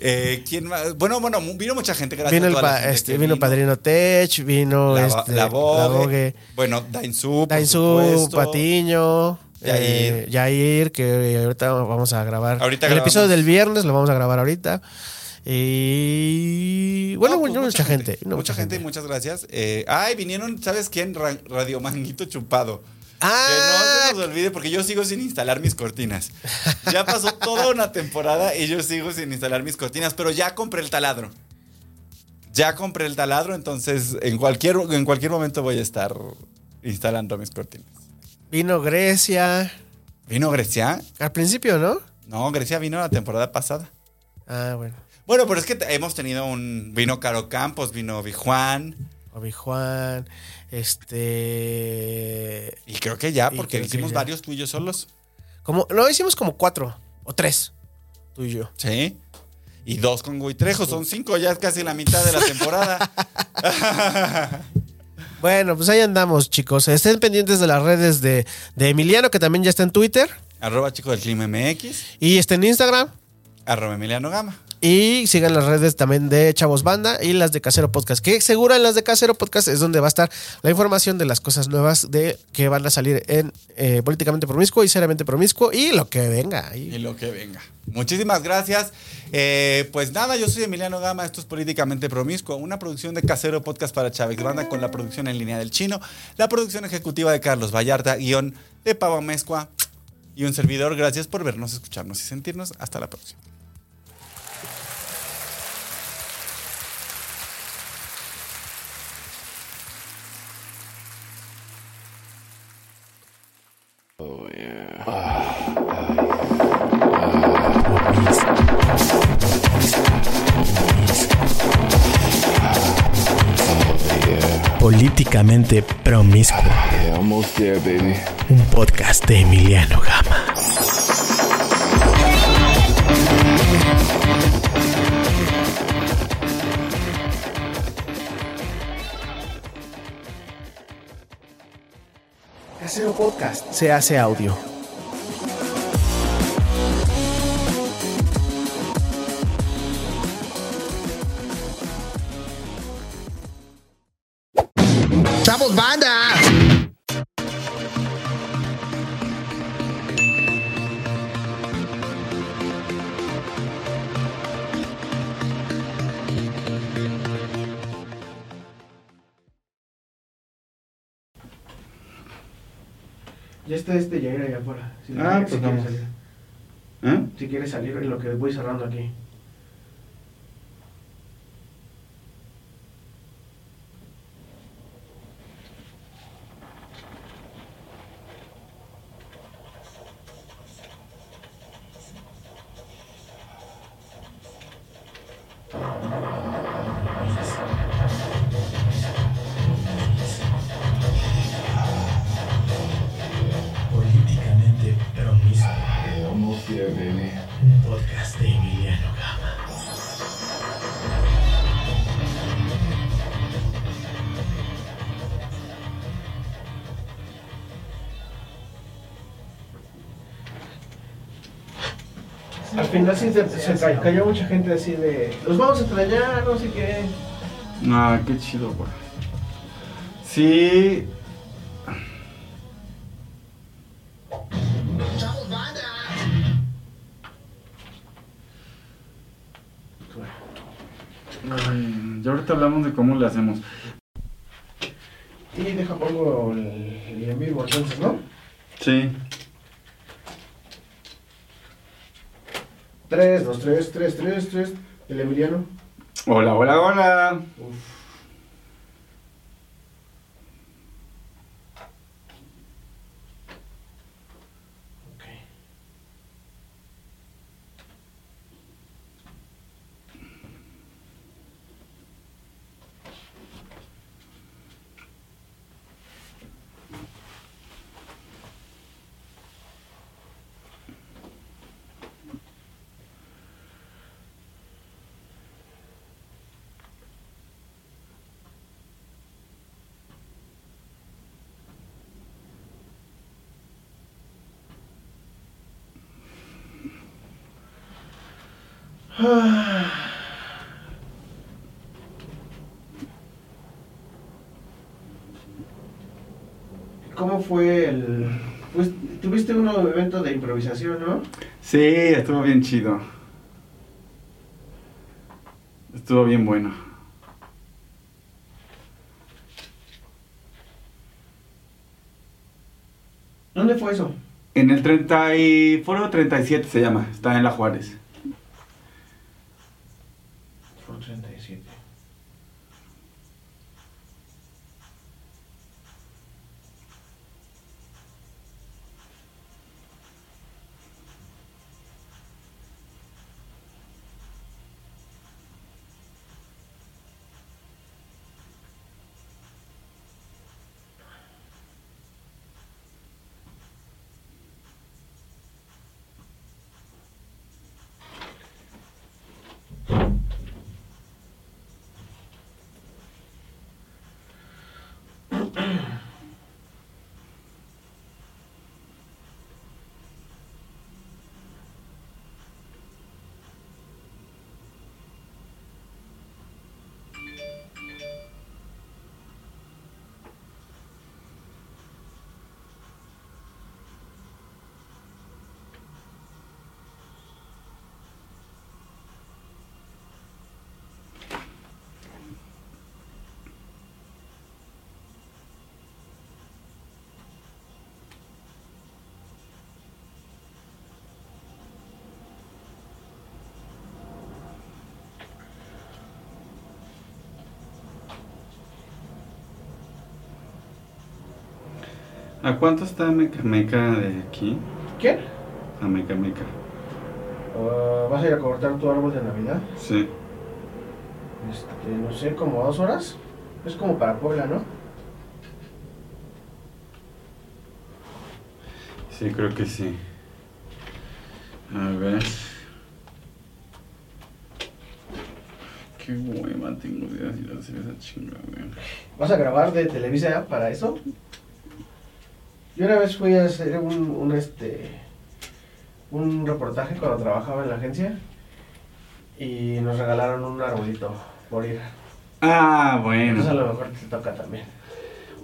Eh, ¿Quién más? Bueno, bueno, vino mucha gente. Gracias Vino el pa- gente este, vino Padrino Tech, vino La, este, la Vogue. la Vogue, Bueno, Dainzú. Dainzú. Patiño, Yair. eh, Yair, que ahorita vamos a grabar. Ahorita el grabamos. episodio del viernes lo vamos a grabar ahorita. Y bueno, No, pues bueno, mucha, gente. Mucha, mucha gente, muchas gracias. Eh, ay, vinieron, ¿sabes quién? Ra- Radio Manguito Chupado. Ah, Que no se nos olvide porque yo sigo sin instalar mis cortinas. Ya pasó toda una temporada y yo sigo sin instalar mis cortinas, pero ya compré el taladro. Ya compré el taladro, entonces en cualquier, en cualquier momento voy a estar instalando mis cortinas. vino Grecia. ¿Vino Grecia? Al principio, ¿no? No, Grecia vino la temporada pasada. Ah, bueno. Bueno, pero es que hemos tenido un... Vino Caro Campos, vino Juan Obi Juan, este. Y creo que ya, Y porque hicimos ya. varios tuyos solos. Como, no, hicimos como cuatro o tres. Tú y yo. Sí. Y dos con Guitrejo, son cinco, ya es casi la mitad de la temporada. Bueno, pues ahí andamos, chicos. Estén pendientes de las redes de, de Emiliano, que también ya está en Twitter. arroba chico del clima MX, Y está en Instagram. arroba Emiliano Gama. Y sigan las redes también de Chavos Banda y las de Casero Podcast. Que seguro en las de Casero Podcast es donde va a estar la información de las cosas nuevas de que van a salir en eh, Políticamente Promiscuo y Seriamente Promiscuo y lo que venga. Y ahí. lo que venga. Muchísimas gracias. Eh, pues nada, yo soy Emiliano Gama, esto es Políticamente Promiscuo, una producción de Casero Podcast para Chávez Banda con la producción en línea del chino, la producción ejecutiva de Carlos Vallarta, guion de Pavo Mezcua y un servidor. Gracias por vernos, escucharnos y sentirnos. Hasta la próxima. Promiscuo, un podcast de Emiliano Gama. Podcast se hace audio. Si Ah, si quiere vamos. salir. ¿Eh? Si quiere salir en lo que voy cerrando aquí. Final sí se, se ca- cayó mucha gente así de. Los vamos a extrañar, no sé qué. Ah, qué chido, güey. Sí. Ay, ya ahorita hablamos de cómo le hacemos. Y deja pongo el, el en vivo entonces, ¿no? Sí. 3, 2, 3, 3, 3, 3. El Emiliano. Hola, hola, hola. Ok. ¿Cómo fue el...? Pues tuviste un evento de improvisación, ¿no? Sí, estuvo bien chido. Estuvo bien bueno. ¿Dónde fue eso? En el 30 y... Foro 37 se llama. Está en La Juárez. ¿A cuánto está Meca Meca de aquí? ¿Quién? A Meca Meca. Ah, ¿Vas a ir a cortar tu árbol de Navidad? Sí. Este, no sé, como dos horas. Es como para Puebla, ¿no? Sí, creo que sí. A ver. Qué hueva tengo de hacer esa chingada, güey. ¿Vas a grabar de Televisa para eso? Yo una vez fui a hacer un, un, este un reportaje cuando trabajaba en la agencia y nos regalaron un arbolito por ir. Ah, Entonces a bueno. lo mejor te toca también.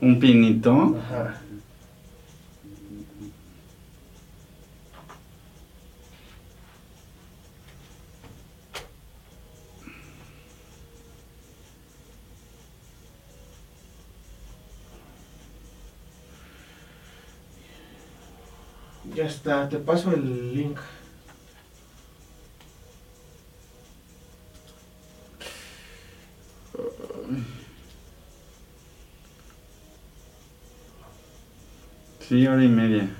Un pinito. Ajá. Ya está, te paso el link. Sí, hora y media.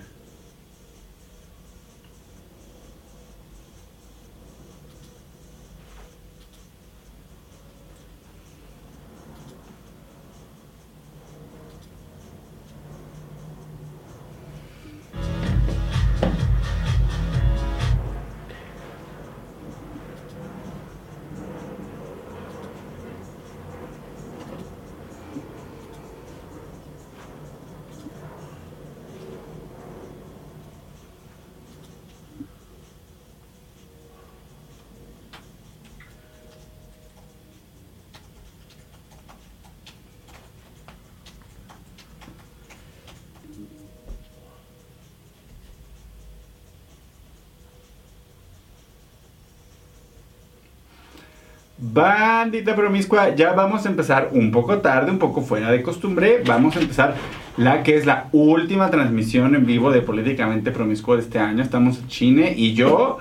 Bandita promiscua, ya vamos a empezar un poco tarde, un poco fuera de costumbre. Vamos a empezar la que es la última transmisión en vivo de Políticamente Promiscuo de este año. Estamos Chine y yo.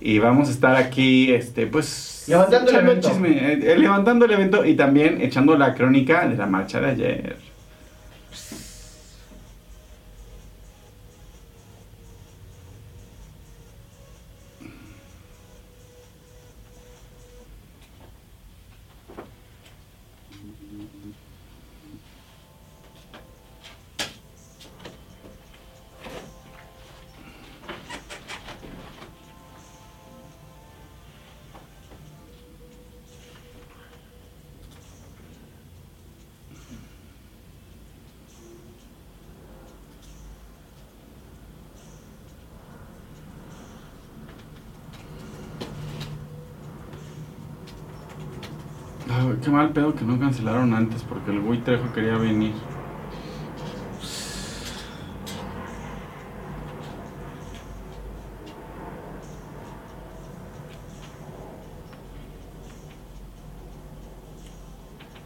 Y vamos a estar aquí, este, pues. Levantando el evento. chisme, eh, eh, levantando el evento y también echando la crónica de la marcha de ayer. Ay, qué mal pedo que no cancelaron antes porque el güey Trejo quería venir.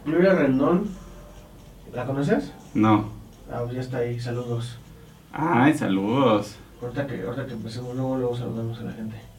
Gloria Rendón. ¿La conoces? No. Ah, pues ya está ahí, saludos. Ay, saludos. Ahorita que, ahorita que empecemos, luego, luego saludamos a la gente.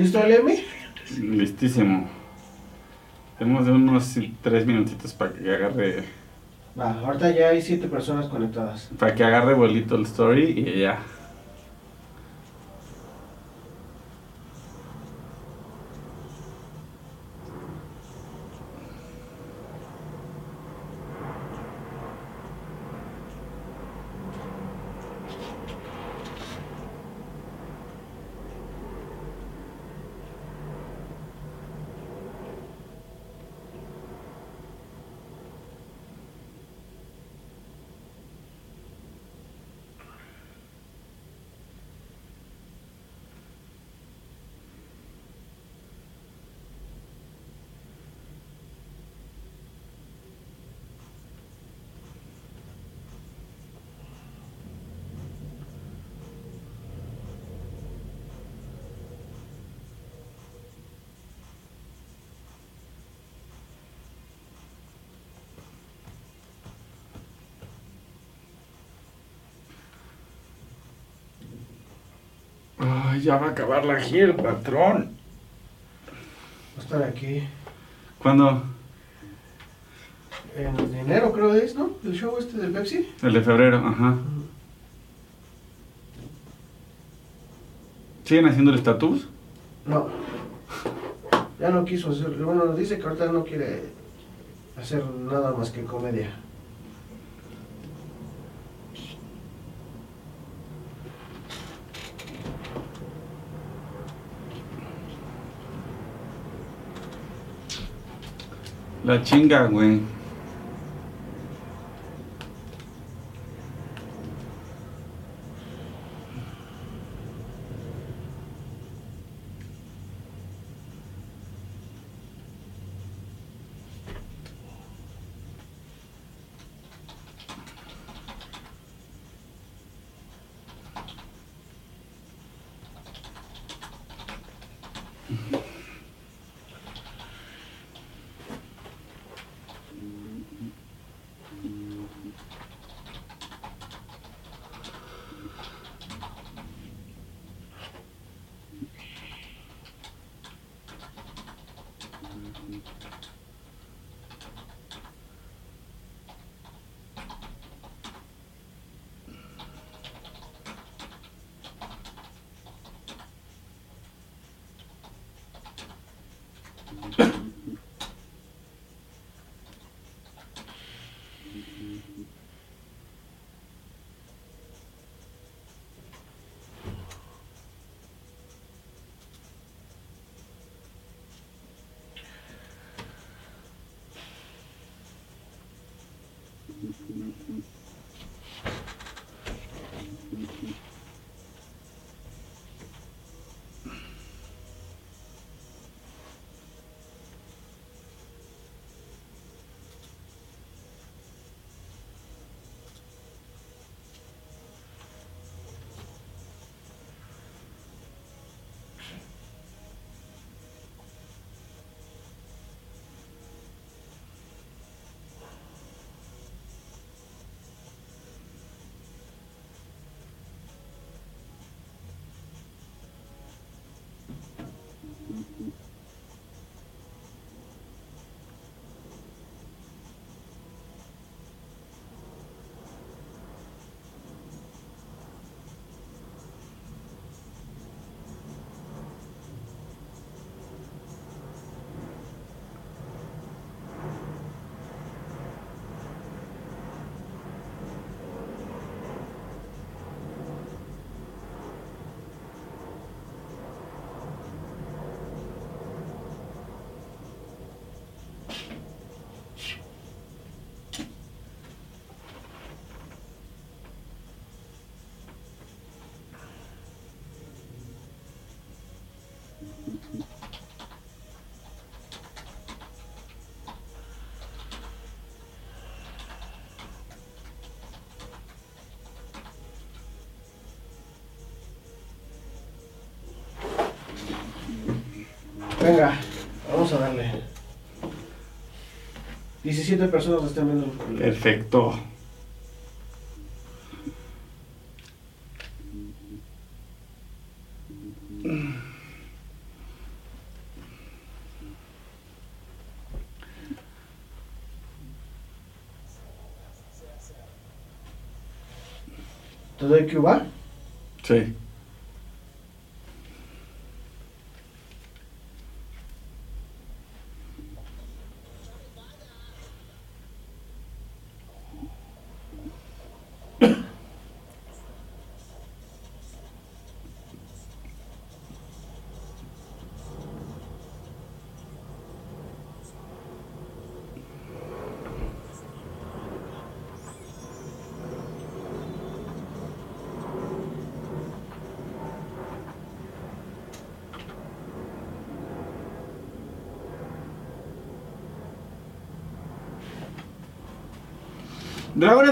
¿Listo, Emi? Listísimo. Tenemos de unos tres minutitos para que agarre. Va, ahorita ya hay siete personas conectadas. Para que agarre vuelito el story y ya. Ay, ya va a acabar la gira, patrón. Va a estar aquí. ¿Cuándo? En enero creo es, ¿no? El show este del Pepsi. El de febrero, ajá. ¿Siguen haciendo el estatus? No. Ya no quiso hacer. Bueno, dice que ahorita no quiere hacer nada más que comedia. La chinga, güey. Venga, vamos a darle. 17 personas están viendo. Perfecto. ¿Te doy Cuba? Sí. Dragones